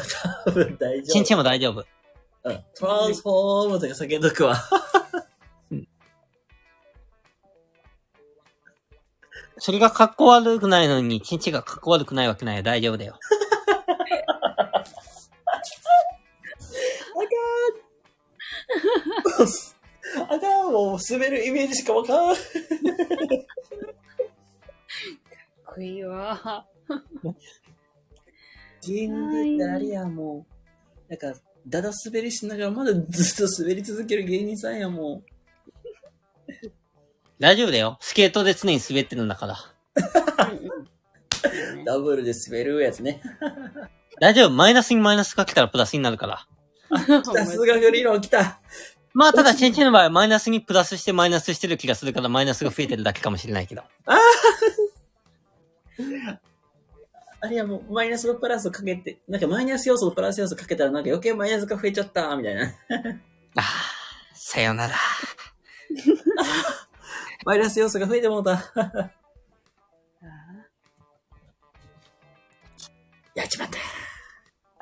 多分大丈夫。チンチンも大丈夫。うんトランスフォームとか叫んどくわ。それがかっこ悪くないのに、チンチンがかっこ悪くないわけないよ。大丈夫だよ。あかん、もう滑るイメージしかわかん。かっこいいわ。芸人ってあれや、もう。なんか、だだ滑りしながらまだずっと滑り続ける芸人さんや、も 大丈夫だよ。スケートで常に滑ってるんだから。う。ダブルで滑るやつね。大丈夫。マイナスにマイナスかけたらプラスになるから。さすが理論来た。まあ、ただ、チンチンの場合はマイナスにプラスしてマイナスしてる気がするから、マイナスが増えてるだけかもしれないけど。あれや、もうマイナスのプラスをかけて、なんかマイナス要素とプラス要素かけたらなんか余計マイナスが増えちゃった、みたいな。ああ、さよなら。マイナス要素が増えてもうた。やっちまった。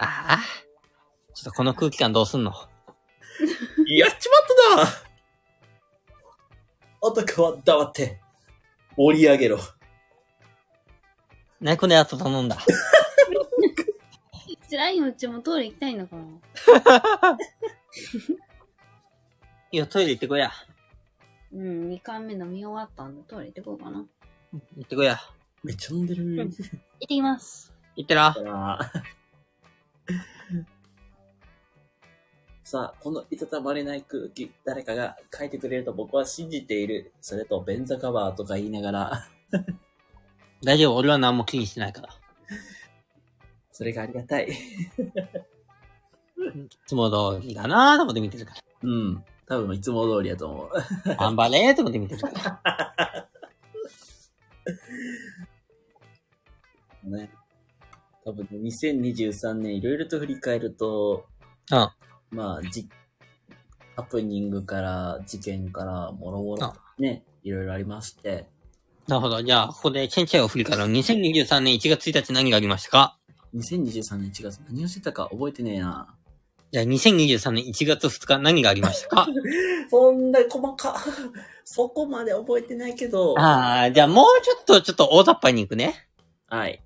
ああ。ちょっとこの空気感どうすんの？やっちまったな男は黙って、盛り上げろ。何このやつ頼んだ。辛いよ、うちもトイレ行きたいんだから。いいよ、トイレ行ってこや。うん、2回目飲み終わったんでトイレ行ってこうかな。行ってこや。めっちゃ飲んでる。行ってきます。行ってら。さあ、このいたたまれない空気、誰かが書いてくれると僕は信じている。それと、便座カバーとか言いながら、大丈夫、俺は何も気にしてないから。それがありがたい。いつも通りだなーと思って見てるかうん。多分いつも通りやと思う。ら。頑張れーと思って見てるから。ね。多分ね、2023年いろいろと振り返ると、うん。まあ、じ、ハプニングから、事件から、もろもろ、ね、いろいろありまして、なるほど。じゃあ、ここでチェンチェを振り返る。2023年1月1日何がありましたか？2023年1月何をしてたか覚えてねえな。じゃあ、2023年1月2日何がありましたか？そんな細か、そこまで覚えてないけど、ああ、じゃあもうちょっと、ちょっと大雑把に行くね。はい。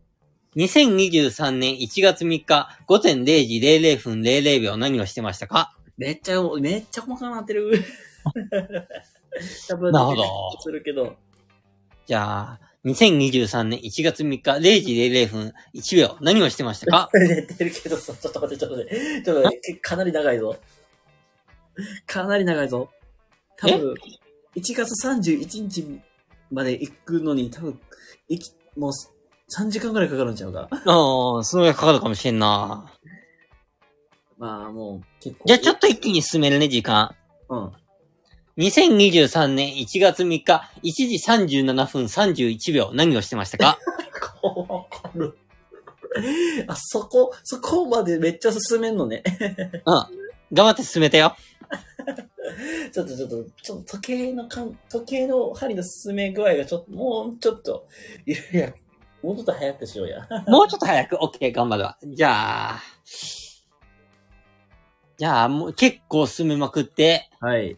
2023年1月3日午前0時00分00秒何をしてましたか？めっちゃ、めっちゃ細かくなってる。多分、なるほどするけど。じゃあ、2023年1月3日0時00分1秒何をしてましたか？寝てるけどさ、ちょっと待って、ちょっと待って。ちょっと待って、かなり長いぞ。かなり長いぞ。多分、1月31日まで行くのに多分、行き、もう3時間ぐらいかかるんちゃうか。ああ、それがかかるかもしれんな。まあもう結構。じゃあちょっと一気に進めるね、時間。うん。2023年1月3日、1時37分31秒、何をしてましたか？わかる。あ、そこ、そこまでめっちゃ進めんのね。うん。頑張って進めてよ。ちょっとちょっと、ちょっと時計のかん、時計の針の進め具合がちょっと、もうちょっと、いやいや、もうちょっと早くしようや。もうちょっと早く、オッケー、頑張るわ。じゃあ、じゃあ、もう結構進めまくって、はい。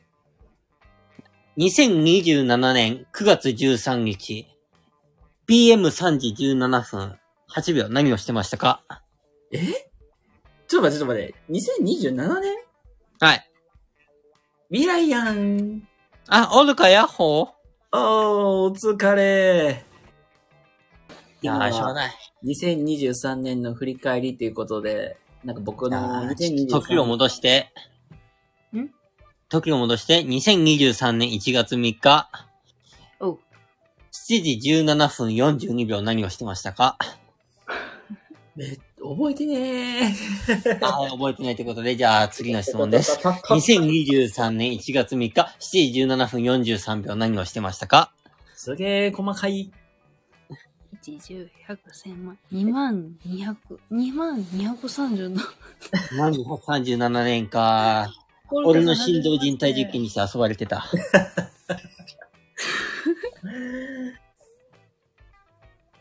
2027年9月13日、PM3 時17分8秒、何をしてましたか？え？ちょっと待って、ちょっと待って。2027年？はい。未来やん。あ、おるかや？っほーあー、お疲れ。いやー、しょうがない。2023年の振り返りということで、なんか僕のあー2023時を戻して、ん時を戻して、2023年1月3日、おう。7時17分42秒何をしてましたか？め覚えてねー。覚えてないということで、じゃあ次の質問です。。2023年1月3日、7時17分43秒何をしてましたかすげー細かい。1、10、100、1000万、2万200、2万237。何37年か。俺の心臓人体実験にして遊ばれてた。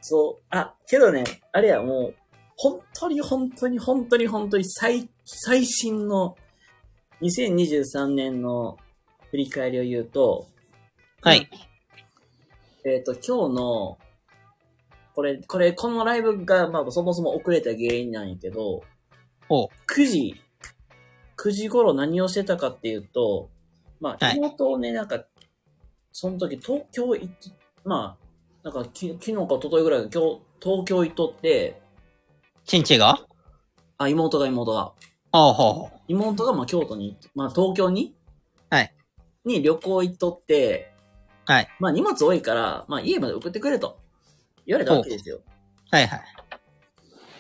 そう。あ、けどね、あれや、もう、本当に本当に本当に本当に最、最新の2023年の振り返りを言うと、はい。えっ、と、今日の、これ、これ、このライブが、まあ、そもそも遅れた原因なんやけど、おう。9時、9時頃何をしてたかっていうと、まあ、はい妹をね、なんか、その時東京行っまあ、なんかき昨日か一昨日ぐらい今日、東京行っとって、チンチが？あ、妹が妹が。ほうほうほう。妹がまあ京都に、まあ東京に？はい。に旅行行っとって、はい。まあ荷物多いから、まあ家まで送ってくれと言われたわけですよ。はいはい。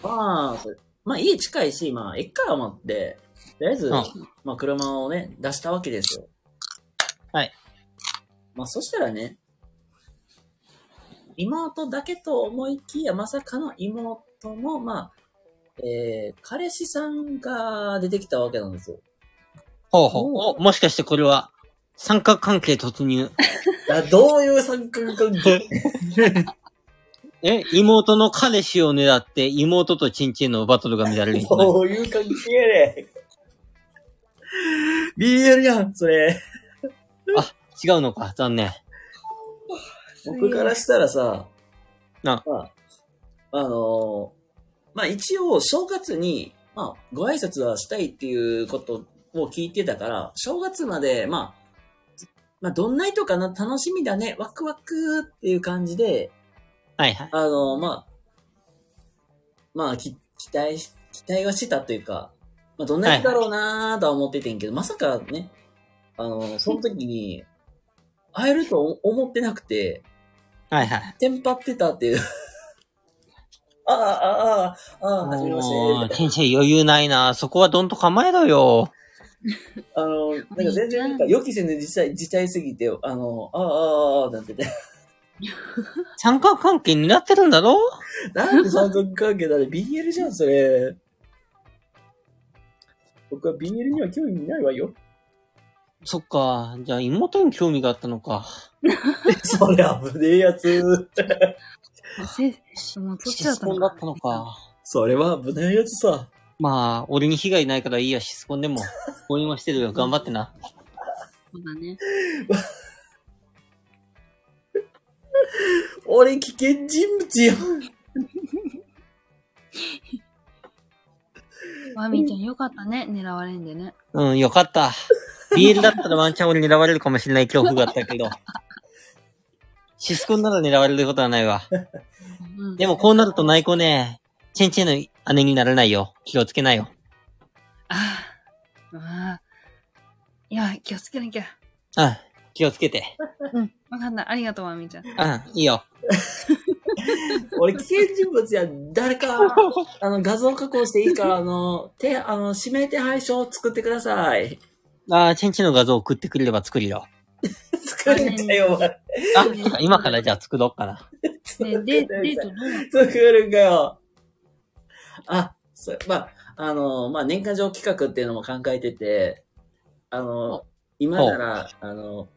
まあ、それまあ家近いし、まあ駅から待って、とりあえず、うんまあ車をね、出したわけですよ。はい。まあそしたらね、妹だけと思いきや、まさかの妹の、まあ、えー、彼氏さんが出てきたわけなんですよ。ほうほう。お、もしかしてこれは、三角関係突入？あどういう三角関係？え、妹の彼氏を狙って、妹とチンチンのバトルが見られる そういう関係やねん。BL やん、それ。違うのか、残念。僕からしたらさ、なまあ、あのーまあ一応正月に、まあご挨拶はしたいっていうことを聞いてたから、正月まで、まあ、まあどんな人かな楽しみだね、ワクワクっていう感じで、はいはい。あのーまあ、まあき期待し、期待はしたというか、まあどんな人だろうなーとは思っててんけど、まさかね、あのーその時に、会えると思ってなくて、はいはい。テンパってたっていう。ああ、ああ、ああ、はじめましてもう、チンチン余裕ないな。そこはどんと構えろよ。あの、なんか全然なんか予期せぬ事態、事態すぎて、あの、ああ、ああ、ああ、なんてて。三角関係になってるんだろ？なんで三角関係だね ?BL じゃん、それ。僕は BL には興味ないわよ。そっか。じゃあ妹に興味があったのか。そりゃ危ねえやつ。せ、もうそっちだったの質問だったのか。それは危ないやつさ。まあ、俺に被害ないからいいや、シスコンでも。応援はしてるよ。頑張ってな。そうだね。俺危険人物よ。マミーちゃんよかったね。狙われんでね。うん、よかった。BL だったらワンチャン俺狙われるかもしれない恐怖があったけど。シスコンなら狙われることはないわ。うんでもこうなると内子ね、チェンチェンの姉にならないよ。気をつけなよ。ああ。ああ。いや、気をつけなきゃ。あ気をつけて。うん。わかった。ありがとう、まみちゃん。うん、いいよ。俺、危険人物や、誰か、あの、画像加工していいから、あの、手、あの、指名手配書を作ってください。あー、チェンチの画像送ってくれれば作るよ。作るんかよ。あ、今からじゃあ作ろうかな。ねデ作るんかよ。あ、そまあ、あの、まあ、年間上企画っていうのも考えてて、あの、今なら、あの、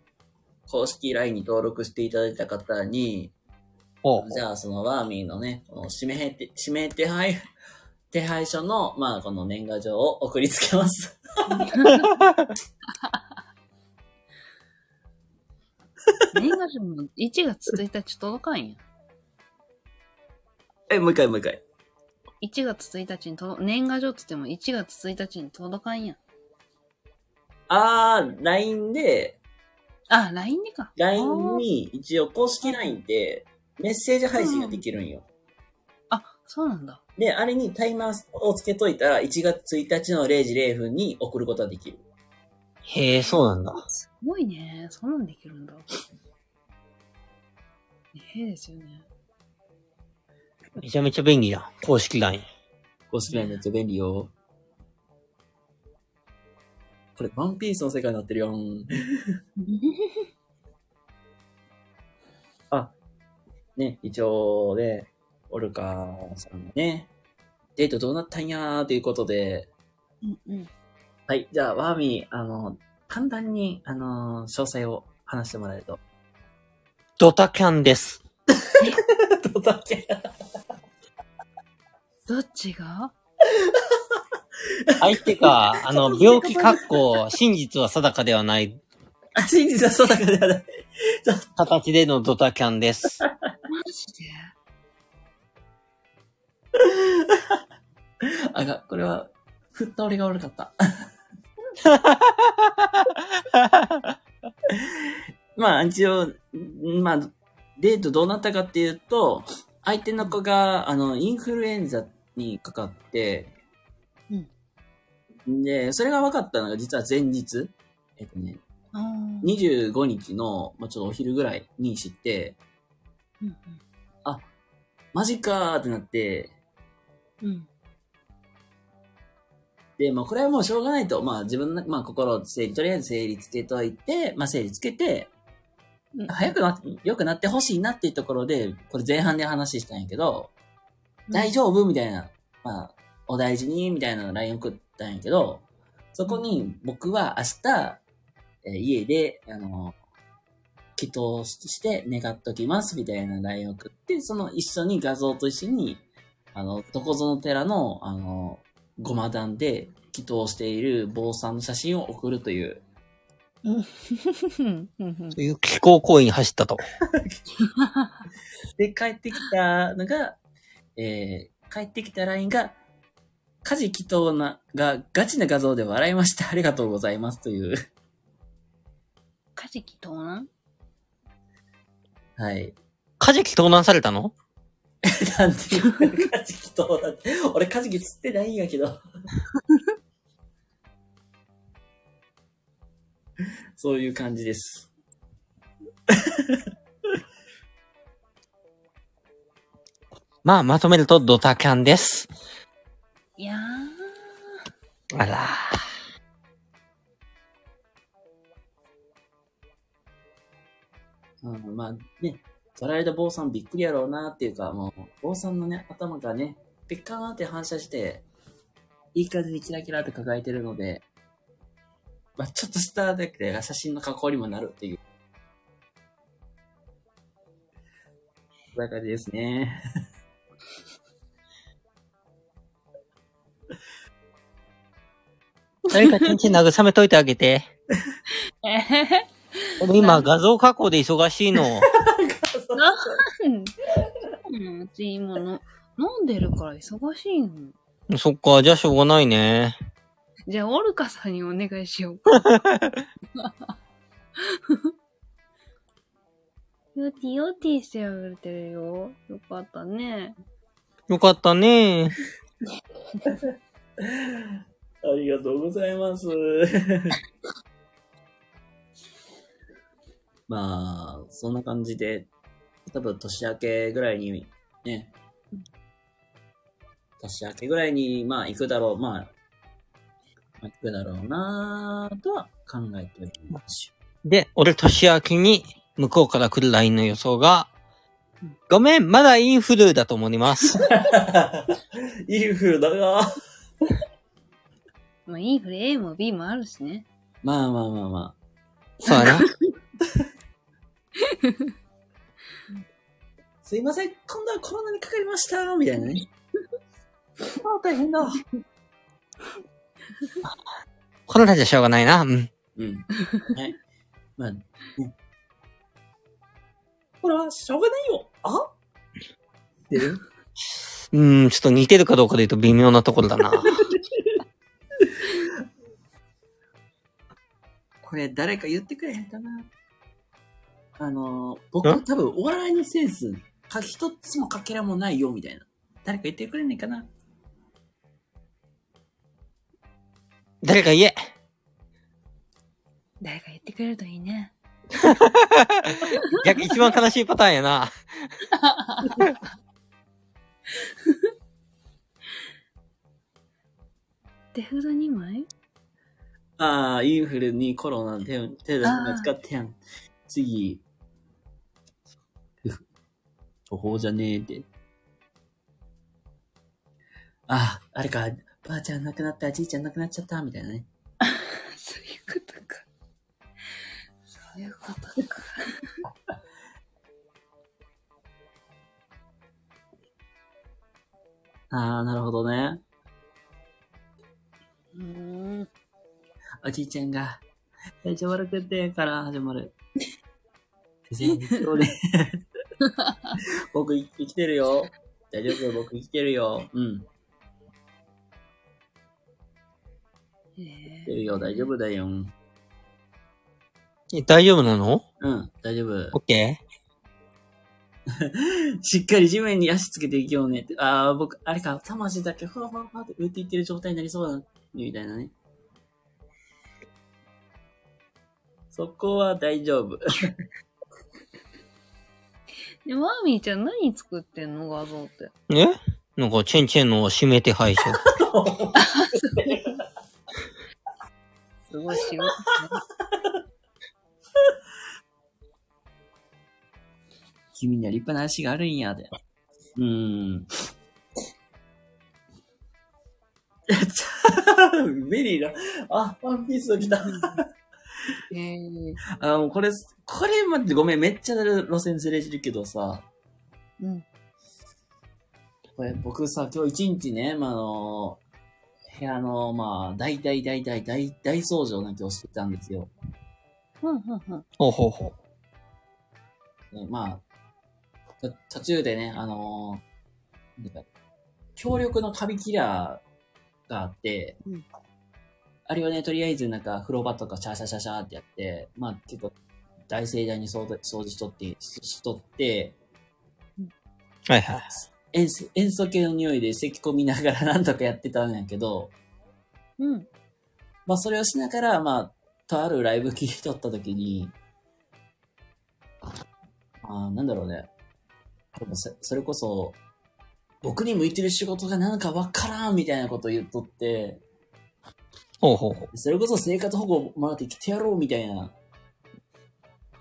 公式 LINE に登録していただいた方に、おうじゃあ、そのワーミーのね、この指名手、指名手配、手配書の、まあ、この年賀状を送りつけます。年賀状も1月1日届かんや。え、もう一回、もう一回。1月1日に届、年賀状っつっても1月1日に届かんやん。あー、LINE で、あ、LINE でか。LINE に、一応公式 LINE って、メッセージ配信ができるんよ。あ、そうなんだ。で、あれにタイマーをつけといたら、1月1日の0時0分に送ることができる。へえ、そうなんだ。すごいね。そんなんできるんだ。へえですよね。めちゃめちゃ便利だ。公式 LINE。公式 LINE めっちゃ便利よ。これ、ワンピースの世界になってるよん。ね、一応ね、オルカさんがね、デートどうなったんやーということで、うんうん。はい、じゃあ、ワーミー、あの、簡単に、あの、詳細を話してもらえると。ドタキャンです。どうだっけどっちが？相手が、あの、病気格好、真実は定かではないあ、真実はそうだからではない。形でのドタキャンです。マジであが、これは、振った俺が悪かった。まあ、一応、まあ、デートどうなったかっていうと、相手の子が、あの、インフルエンザにかかって、で、それが分かったのが実は前日、えっとね、25日の、まあ、ちょっとお昼ぐらいに知って、うんマジかーってなって、うん。うん。で、まあ、これはもうしょうがないと。まあ、自分の、まあ、心を整理、とりあえず整理つけといて、まあ、整理つけて、うん早くな、良くなってほしいなっていうところで、これ前半で話したんやけど、大丈夫みたいな、まあ、お大事に、みたいな LINE 送ったんやけど、そこに僕は明日、えー家で、あの、祈祷して願っときます、みたいな LINE を送って、その一緒に画像と一緒に、あの、どこぞの寺の、あの、ごま団で祈祷している坊さんの写真を送るという、うんうんそういう気候行為に走ったと。で、帰ってきたのが、えー、帰ってきた LINE が、家事祈祷な、がガチな画像で笑いました。ありがとうございます。という。カジキ盗難？はい。カジキ盗難されたの？なんていうか、カジ祈祷だって。俺カジキ釣ってないんやけど。そういう感じです。まあ、まとめるとドタキャンです。いやあら。うん、まあね、取られた坊さんびっくりやろうなっていうか、もう、坊さんのね、頭がね、ピッカーンって反射して、いい感じにキラキラって輝いてるので、まあ、ちょっとしただけで写真の加工にもなるっていう。そういう感じですね。誰かチンチン慰めといてあげて。今画像加工で忙しいの。なんうん、うち今の、飲んでるから忙しいの。そっか、じゃあしょうがないね。じゃあ、オルカさんにお願いしよう。ヨティヨティしてあげてるよ。よかったね。よかったね。ありがとうございます。まあ、そんな感じで、多分年明けぐらいに、ね、年明けぐらいに、まあ行くだろう、まあ、まあ行くだろうなぁとは考えております。で、俺年明けに向こうから来る LINE の予想が、ごめん、まだインフルだと思います。インフルだが。まあ、インフル A も B もあるしね。まあまあまあまそうだな。あ。すいません、今度はコロナにかかりましたみたいなね。ああ、大変だ。コロナじゃしょうがないな。うん。うん。はい。まあ、ね。これはしょうがないよ。あ？ってねうーん、ちょっと似てるかどうかで言うと微妙なところだな。これ誰か言ってくれへんかな。あのー、僕多分お笑いのセンス、か一つもかけらもないよ、みたいな。誰か言ってくれねえかな？誰か言え。誰か言ってくれるといいね。逆、一番悲しいパターンやな。手札2枚？ああ、インフルにコロナ手手出しが使ってやん。次。途方じゃねえって。ああ、あれか、ばあちゃん亡くなった、じいちゃん亡くなっちゃった、みたいなね。そういうことか。そういうことか。ああ、なるほどね。うーん。おじいちゃんが、体調悪くてから始まる。先生、今日ね。僕生きてるよ。大丈夫僕生きてるよ。うん。え生きてるよ。大丈夫だよ。え大丈夫なの？うん、大丈夫。オッケ しっかり地面に足つけていきようねって。ああ、僕、あれか、魂だけふわふわふわって浮いていってる状態になりそうだ、みたいなね。そこは大丈夫。で、マーミーちゃん何作ってんの？画像って。ー。え？なんか、チェンチェンの指名手配書。すごい仕事、ね。君には立派な足があるんやで。うーん。メリーだ。あ、ワンピースが来た。えー、あ、もうこれ、これ待ってごめん、めっちゃ路線ずれてるけどさ、うん。これ僕さ、今日一日ね、まあ、あの、部屋の、まあ、大大大大大大掃除をね、今日してたんですよ。ふんふんふん。ほうほうほね、まあ、と途中でね、あのーなんか強力のカビキラーがあって、うんあれをね、とりあえずなんか風呂場とかシャーシャーシャーシャーってやって、まあ結構大盛大に掃除掃除しとって、ししとって、う。はいはい。塩素塩素系の匂いで咳込みながら なんとかやってたんやけど、うん。まあそれをしながら、まあ、とあるライブ聞いとった時に、あーなんだろうね。でもそそれこそ、僕に向いてる仕事が何かわからんみたいなことを言っとって、ほうほうほう。それこそ生活保護もらって来てやろうみたいな、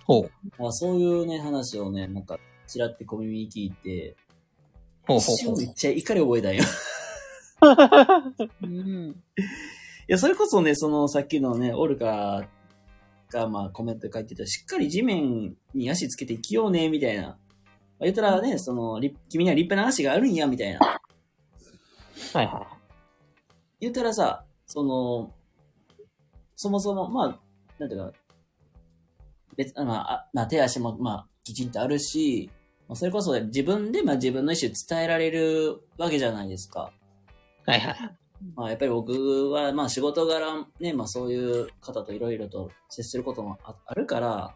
ほう。あそういうね、話をね、なんか、ちらって小耳に聞いて、ほうほうほう一瞬め。っちゃ怒り覚えたんよ。うん。いや、それこそね、そのさっきのね、オルカがまあコメント書いてた、しっかり地面に足つけて生きようね、みたいな。まあ、言ったらね、その、り君には立派な足があるんや、みたいな。はいは言ったらさ、その、そもそも、まあ、なんていうか、別、あまあ、あまあ、手足も、まあ、きちんとあるし、まあ、それこそ自分で、まあ自分の意思を伝えられるわけじゃないですか。い。はいはい。まあ、やっぱり僕は、まあ仕事柄ね、まあそういう方といろいろと接することもああるから、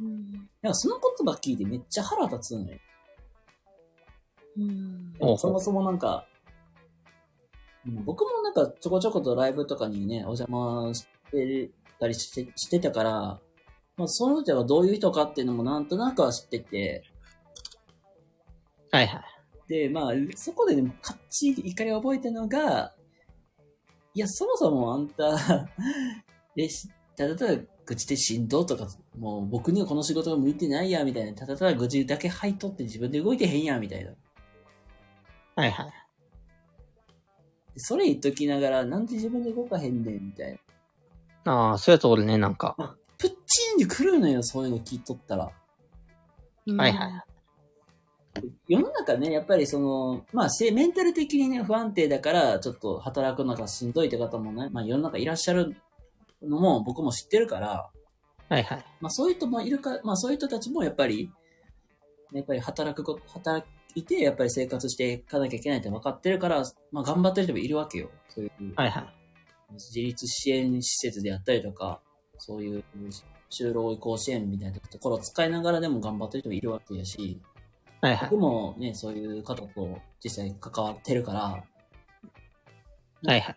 うん。なんかその言葉聞いてめっちゃ腹立つのよ。うん。そもそもなんか、うん僕もなんかちょこちょことライブとかにね、お邪魔してたりしてしてたから、まあ、その人がどういう人かっていうのもなんとなくは知ってて、はいはい。で、まあ、そこでね、かっちり怒りを覚えたのが、いや、そもそもあんた、え、しただただ愚痴でしんどとか、もう僕にはこの仕事が向いてないや、みたいな。ただただ愚痴だけ吐いとって自分で動いてへんや、みたいな。はいはい。それ言っときながら、なんで自分で動かへんねん、みたいな。ああ、そういうやつおるね、なんか。プッチンで来るのよ、そういうの聞いとったら。うんはいはい。世の中ね、やっぱりその、まあ、せメンタル的にね、不安定だから、ちょっと働くのがしんどいって方もね、まあ、世の中いらっしゃるのも僕も知ってるから、はいはい。まあ、そういう人もいるか、まあ、そういう人たちもやっぱり、やっぱり働くこと、働いて、やっぱり生活していかなきゃいけないって分かってるから、まあ、頑張ってる人もいるわけよ。そういう、はいはい。自立支援施設であったりとか、そういう就労移行支援みたいなところを使いながらでも頑張ってる人もいるわけやし、はいはい僕。もね、そういう方と実際関わってるから、はいはい。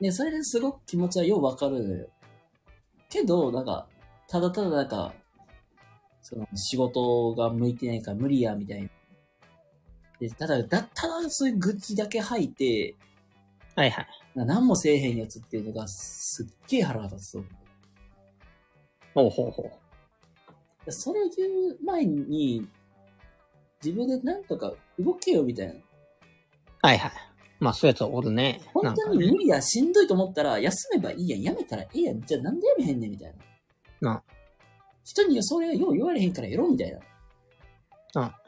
ね、それですごく気持ちはようわかる。けど、なんか、ただただなんか、その仕事が向いてないから無理や、みたいな。で、ただ、だただそういう愚痴だけ吐いて、はいはい。何もせえへんやつっていうのがすっげえ腹が立つと。ほうほうほう。それを言う前に、自分でなんとか動けよ、みたいな。はいはい。まあ、そういうやつおるね。本当。に無理や、しんどいと思ったら、休めばいいやん、やめたらいいやん。じゃあなんでやめへんねん、みたいな。な人にそれはよう言われへんからやろ、みたいな。うんで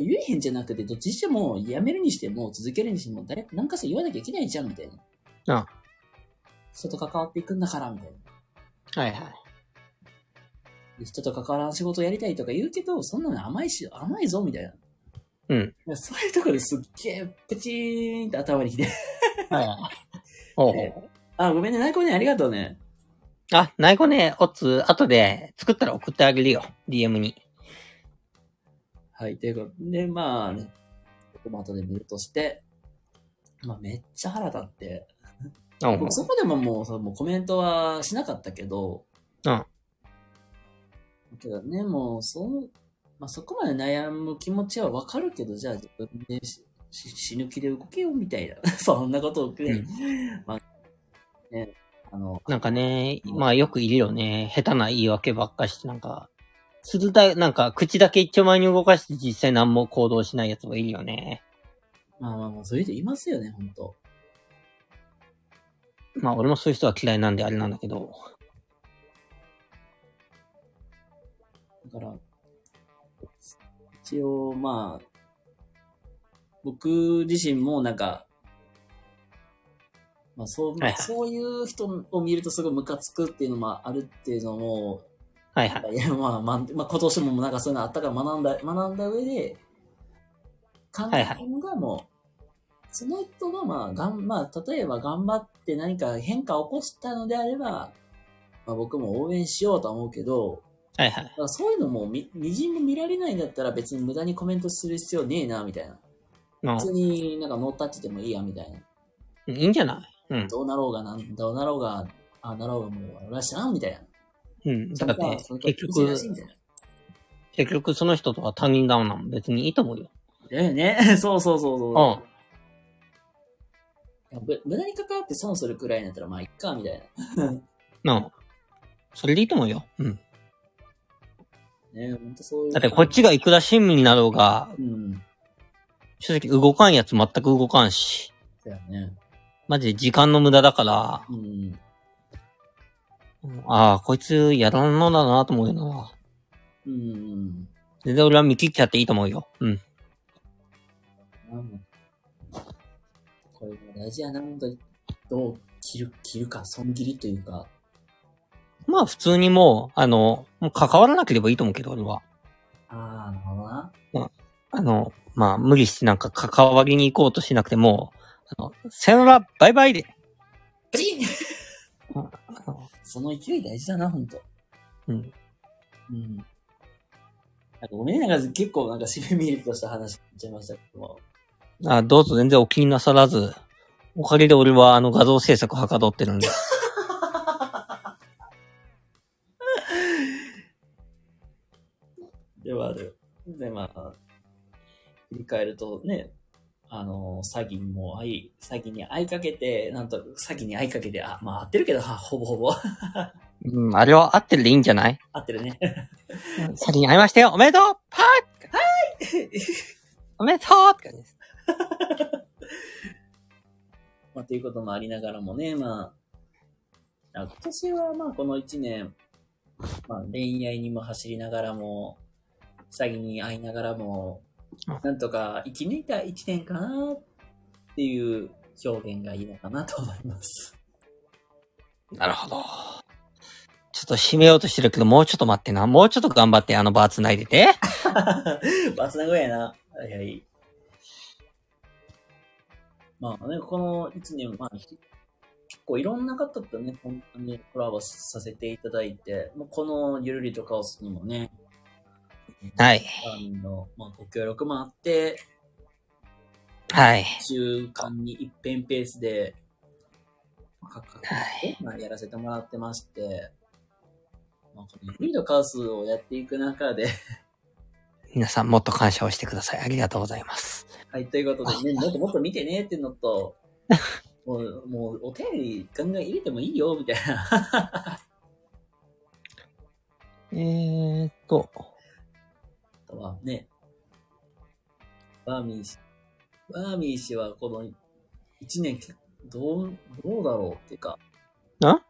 言えへんじゃなくて、どっちにしても、やめるにしても、続けるにしても、誰か、なんかさ言わなきゃいけないじゃん、みたいな。うん人と関わっていくんだから、みたいな。はいはい。で人と関わらん仕事やりたいとか言うけど、そんなの甘いし、甘いぞ、みたいな。うん。そういうところですっげえ、プチーンって頭にきて。はいはい。ほう。あ、ごめんね、ナイコね、ありがとうね。あ、ないこね、おつ、後で作ったら送ってあげるよ。DM に。はい、ということで、まあね、ここも後で見るとして、まあめっちゃ腹立って、うん。僕そこでももうさ、もうコメントはしなかったけど、うん。けどね、もう、そう、まあそこまで悩む気持ちはわかるけど、じゃあ自分で死ぬ気で動けよみたいな、そんなことをね、うん。まあ、ね、あの、なんかね、まあよくいるよね。下手な言い訳ばっかして、なんか、するだ、なんか、口だけ一丁前に動かして実際何も行動しないやつもいるよね。まあまあまあ、そういう人いますよね、本当まあ俺もそういう人は嫌いなんであれなんだけど。だから、一応、まあ、僕自身もなんか、まあそう、そういう人を見るとすごいムカつくっていうのもあるっていうのも、はいはい。いや、まあ、まあ、まあ、今年もなんかそういうのあったから学んだ、学んだ上で、考えたのがもう、その人がまあ、がん、まあ、例えば頑張って何か変化を起こしたのであれば、まあ僕も応援しようとは思うけど、はいはいだ。からそういうのもみ、みじんも見られないんだったら別に無駄にコメントする必要ねえな、みたいな。まあ普通になんかノータッチでもいいや、みたいな。いいんじゃない？うん。どうなろうがなん、どうなろうが、ああなろうがもう、俺は知らん、みたいな。うん。だって、結局結局その人とは他人だもんなもん別にいいと思うよ。だよね。そうそうそうそう。うん。ぶ無駄に関わって損するくらいになったらまあいっか、みたいなあ。それでいいと思うよ。うん。な。ねほんとそういう。だってこっちがいくら親身になろうが、うん。正直動かんやつ全く動かんし。そうやね。マジで時間の無駄だから、うん。うんああ、こいつやらんのだなと思うよな。うん。全然俺は見切っちゃっていいと思うよ。うん。なんだこれも大事やな、本当に。どう切る、切るか、損切りというか。まあ普通にもう、あの、もう関わらなければいいと思うけど、俺は。ああ、なるほどな。あの、まあ無理してなんか関わりに行こうとしなくても、あの、さよなら、バイバイで。プチンあのその勢い大事だな、ほんと。うん。うん。なんかごめん、なんか結構なんかしめみりとした話しちゃいましたけども。あ、どうぞ全然お気になさらず。おかげで俺はあの画像制作はかどってるんで。ではある。で、まあ、振り返るとね、あの、詐欺にも会い、詐欺に会いかけて、なんと、詐欺に会いかけて、あ、まあ合ってるけど、はほぼほぼ。うん、あれは合ってるでいいんじゃない？合ってるね。先に会いましたよおめでとうはいおめでとうって感じです。まあ、ということもありながらもね、まあ、あ今年はまあこの一年、まあ恋愛にも走りながらも、詐欺に遭いながらもうん、なんとか生き抜いた一年かなっていう表現がいいのかなと思います。なるほど。ちょっと締めようとしてるけど、もうちょっと待ってな。もうちょっと頑張って、あのバー繋いでて。バスナグやな。はいはい。まあね、この一年、まあ、ひ結構いろんな方とね、本当にコラボさせていただいて、もうこのゆるりとカオスにもね、はい。の、まあ、ご協力もあって、はい。週間に一遍ペースで、まあ、かかはいまあ、やらせてもらってまして、まあ、このゆるりとカオスをやっていく中で、皆さんもっと感謝をしてください。ありがとうございます。はい、ということでね、もっともっと見てねっていうのと、もう、もう、お便りガンガン入れてもいいよ、みたいな。えーっと、あとはね、バーミー氏。バーミー氏はこの一年、どう、どうだろうっていうか、ん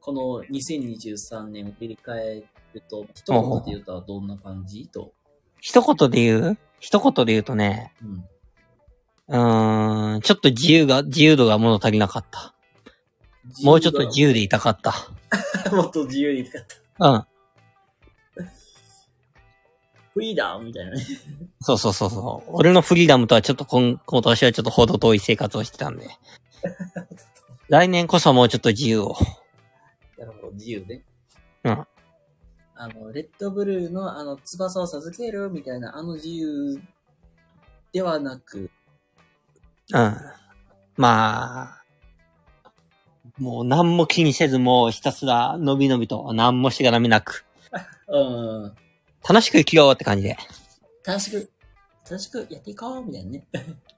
この2023年を振り返ると、一言で言うとどんな感じ？と。一言で言う？一言で言うとね、うん。うーん、ちょっと自由が、自由度が物足りなかった。もうちょっと自由でいたかった。由。もっと自由に使った。うん。フリーダムみたいなね。そうそうそうそう。俺のフリーダムとはちょっと今、今年はちょっと程遠い生活をしてたんで。来年こそもうちょっと自由を。なるほど、自由ね。うん。あの、レッドブルーのあの、翼を授けるみたいな、あの自由ではなく、うん。まあ、もう何も気にせずもうひたすら伸び伸びと何もしがらみなく、うん、楽しく生きようって感じで。楽しく、楽しくやっていこうみたいなね。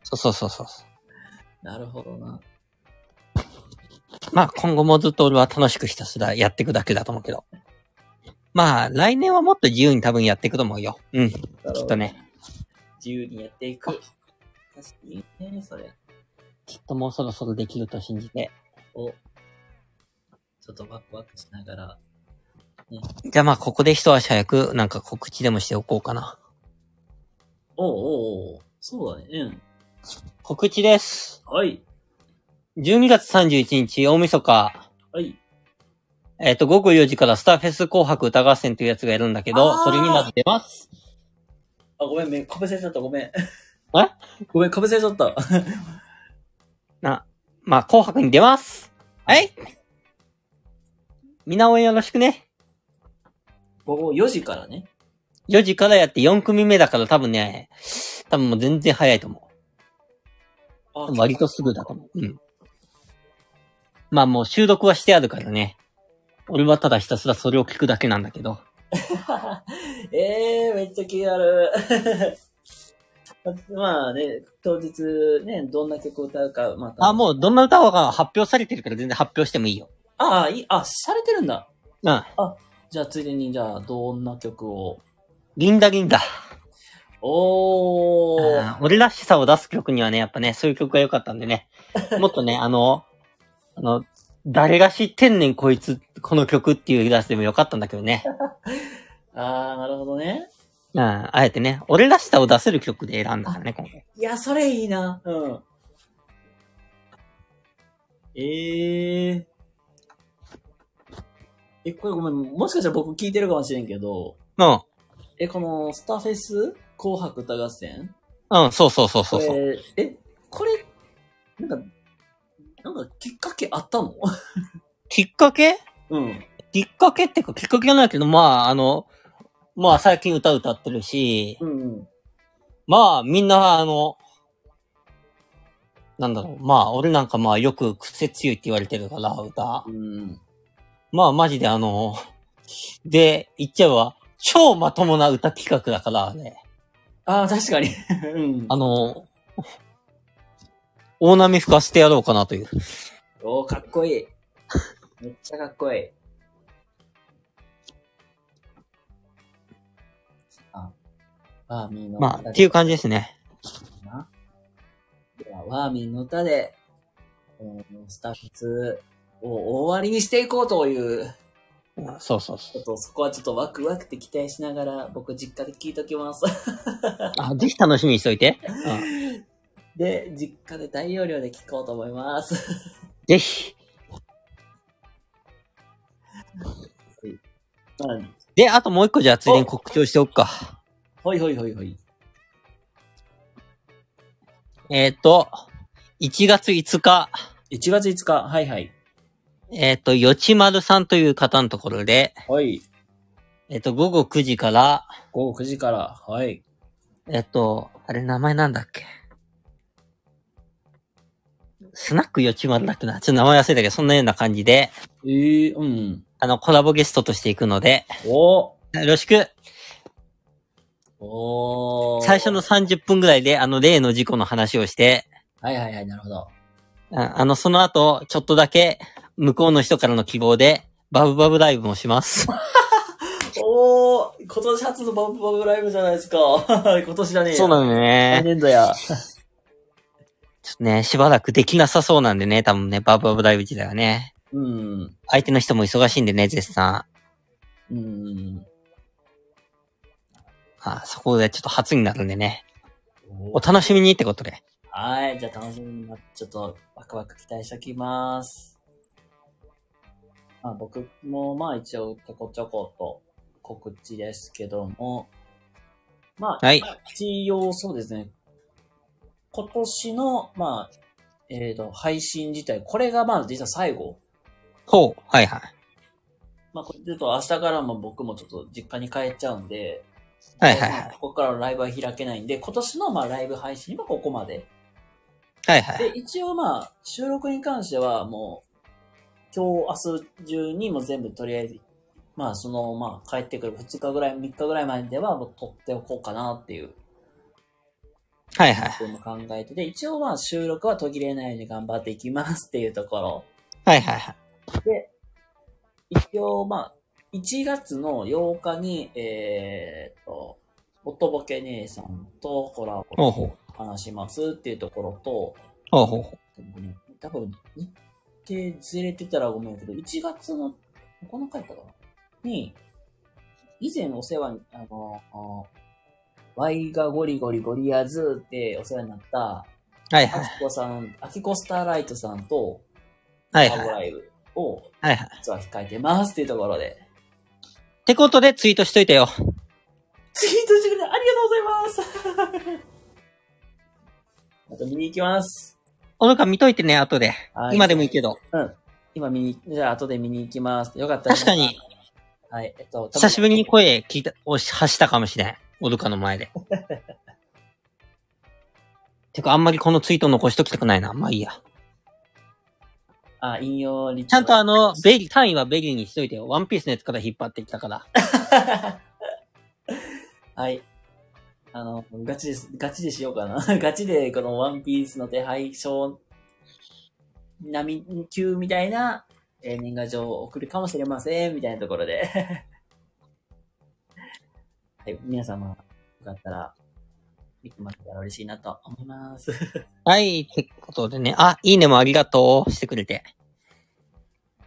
そうそうそうそう。なるほどな。まあ今後もずっと俺は楽しくひたすらやっていくだけだと思うけど。まあ来年はもっと自由に多分やっていくと思うよ。うん。きっとね。自由にやっていく。確かにね、それ。きっともうそろそろできると信じて。を、ちょっとワクワクしながら。じゃあまあここで一足早くなんか告知でもしておこうかな。おうおうおうそうだね。うん。告知です。はい。12月31日大晦日、はい。えっ、と、午後4時からスターフェス紅白歌合戦というやつがやるんだけど、それにまず出ます。あ、ごめん、め、かぶせちゃった、ごめん。え？ごめん、かぶせちゃった。な、まあ、紅白に出ます。はいみんな応援よろしくね。午後4時からね。4時からやって4組目だから多分ね、多分もう全然早いと思あう。割とすぐだと思う。うん。まあもう収録はしてあるからね。俺はただひたすらそれを聞くだけなんだけど。え えー、めっちゃ気がある。まあね、当日ね、どんな曲を歌うか、また。あ、もうどんな歌が発表されてるから全然発表してもいいよ。ああ、いい、あ、されてるんだ。うん。じゃあ、ついでに、じゃあ、どんな曲を？リンダリンダ。おー。あー俺らしさを出す曲にはね、やっぱね、そういう曲が良かったんでね。もっとね、あの、あの、誰が知ってんねんこいつ、この曲っていう出しでもよかったんだけどね。ああ、なるほどね。うん、あえてね、俺らしさを出せる曲で選んだからね、今回。いや、それいいな。うん。ええー。え、これごめん、もしかしたら僕聞いてるかもしれんけど、うん。え、このスターフェス紅白歌合戦？うん、そうそうそうそうそう。え、これ、なんか、なんかきっかけあったの？きっかけ？うん。きっかけってか、きっかけじゃないけど、まあ、あの、まあ、最近歌歌ってるし、うんうん。まあ、みんな、あの、なんだろう、まあ、俺なんかまあ、よく癖強いって言われてるから、歌。うん。まあ、マジであの、で、言っちゃえば、超まともな歌企画だからね。ああ、確かに。うん。あの、大波吹かせてやろうかなという。おー、かっこいい。めっちゃかっこいい。あ、ワーミーのまあ、っていう感じですね。な。では、ワーミンの歌で、このスタッフを終わりにしていこうというそうそうそう。ちょっとそこはちょっとワクワクって期待しながら僕実家で聞いときます。あ、ぜひ楽しみにしといて。うんで、実家で大容量で聞こうと思います。ぜひ。まあで、あともう一個じゃあついでに告知をしておくか。ほいほいほいほい。えっ、と、1月5日、1月5日、はいはい。えっ、と、よちまるさんという方のところで、はい。えっ、と、午後9時から、午後9時から、はい。えっ、と、あれ名前なんだっけ？スナックよちまるだっけな？ちょっと名前忘れたけど、そんなような感じで、えー、うん。あの、コラボゲストとしていくので、およろしく。おー最初の30分ぐらいで、あの、例の事故の話をして、はいはいはい、なるほど。ああの、その後、ちょっとだけ、向こうの人からの希望で、バブバブライブもします。おー今年初のバンプバブライブじゃないですか。今年だね。そうなんだよ来ね。年度や。ちょっとね、しばらくできなさそうなんでね、多分ね、バブバブライブ自体はね。うん。相手の人も忙しいんでね、絶賛。うん。あそこでちょっと初になるんでね。お楽しみにってことで。はい、じゃあ楽しみにちょっとワクワク期待しておきます。まあ僕もまあ一応ちょこちょこと告知ですけども、まあ、はい。一応そうですね、今年の、まあ、えっ、と、配信自体、これがまあ実は最後。ほう。はいはい。まあこれちょっと明日からも僕もちょっと実家に帰っちゃうんで、はいはいはい。ここからのライブは開けないんで、今年のまあライブ配信はここまで。はいはい。で、一応まあ、収録に関してはもう、今日、明日中にも全部とりあえず、まあその、まあ帰ってくる2日ぐらい、3日ぐらい前ではもう撮っておこうかなっていう、はいはい。考えてて、一応まあ収録は途切れないように頑張っていきますっていうところ。はいはいはい。で、一応まあ、1月の8日に、えーっと、おとぼけ姉さんとコラボ。話しますっていうところと、ほうほう多分、日程ずれてたらごめんけど、1月の9日やったかな？に、以前お世話に、あの、あワイがゴリゴリゴリアズってお世話になった、う。はいはい。アキコさん、アキコスターライトさんと、はいはい。コライブを、はいはい。実は控えてますっていうところで、ってことでツイートしといたよ。ツイートしてくれてありがとうございます また見に行きます。おのか見といてね、後で。はい今でもいいけど。うん。今見に、じゃあ後で見に行きます。よかったら確かに。はい、えっと、久しぶりに声聞いた、を発したかもしれん。オルカの前で。てか、あんまりこのツイート残しときたくないな。まあいいや。あ、引用リちゃんとあの、ベリ、単位はベリーにしといてよ。ワンピースのやつから引っ張ってきたから。はい。あの、ガチです。ガチでしようかな。ガチでこのワンピースの手配書並み級みたいな、えー年賀状を送るかもしれません、みたいなところで。はい、皆様、よかったら、見てもらったら嬉しいなと思います。はい。ってことでね。あ、いいねもありがとう。してくれて。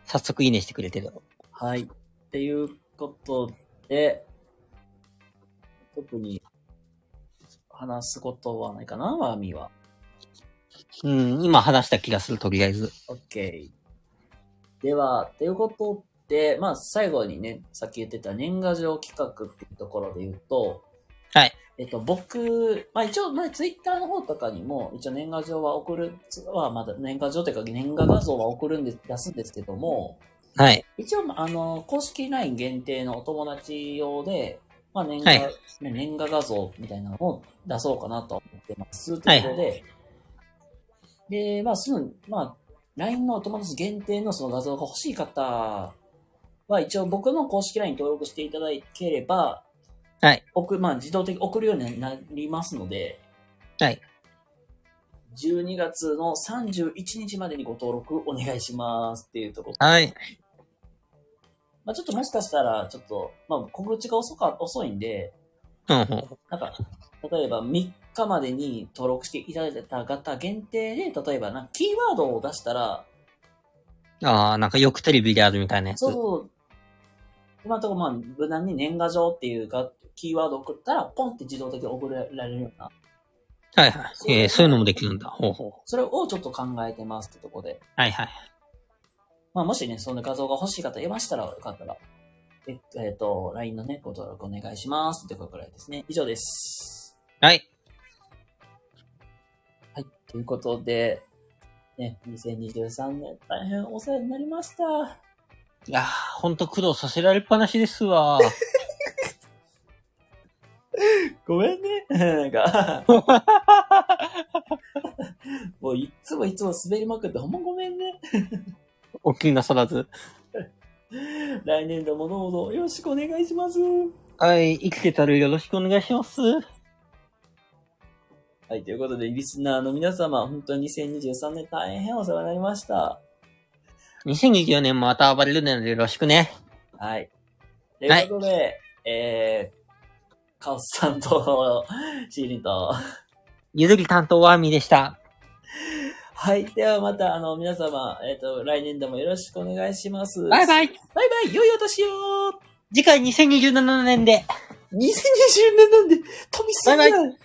早速いいねしてくれてる。はい。っていうことで、特に話すことはないかな、ワーミーは。うん、今話した気がする、とりあえず。OK。では、ということで、まあ最後にね、さっき言ってた年賀状企画っていうところで言うと、はい。えっと、僕、まあ一応、まあツイッターの方とかにも、一応年賀状は送る、はまだ年賀状というか年賀画像は送るんで、出すんですけども、はい。一応、あの、公式 LINE 限定のお友達用で、まあ、年賀、はいね年賀画像みたいなのを出そうかなと思ってます。ということで、で、まあ、その、まあ、LINE のお友達限定のその画像が欲しい方は、一応僕の公式 LINE 登録していただければ、はい。送、まあ、自動的に送るようになりますので、はい。12月の31日までにご登録お願いしますっていうところ。はい。まあ、ちょっともしかしたら、ちょっと、まあ、告知が遅か、遅いんで、うんうん。なんか、例えば3日までに登録していただいた方限定で、例えばな、キーワードを出したら、ああ、なんかよくテレビであるみたいなやつ。そうそう、今のところまあ、無難に年賀状っていうか、キーワードを送ったら、ポンって自動的に送られるような、はいはい。えー、そういうのもできるんだ。ほうほう。それをちょっと考えてますってとこで。はいはい。まあ、もしね、その画像が欲しい方いましたら、よかったら、ええっ、と、LINE のね、ご登録お願いしますってところくらいですね。以上です。はい。はい。ということで、ね、2023年大変お世話になりました。いやー、ほんと苦労させられっぱなしですわ。ごめんね。なんか、もういっつもいつも滑りまくってほんまごめんね。お気になさらず。来年度もどうぞよろしくお願いします。はい。生きてたらよろしくお願いします。はい、ということで、リスナーの皆様、本当に2023年大変お世話になりました。2024年もまた暴れるのでよろしくね。はい。ということで、えー、カオスさんと、シーリンと、ゆずり担当はアミでした。はい。ではまた、あの、皆様、えっ、と、来年度もよろしくお願いします。バイバイバイバイ良いお年を次回2027年で。!2020 年なんで、飛びすぎバイバない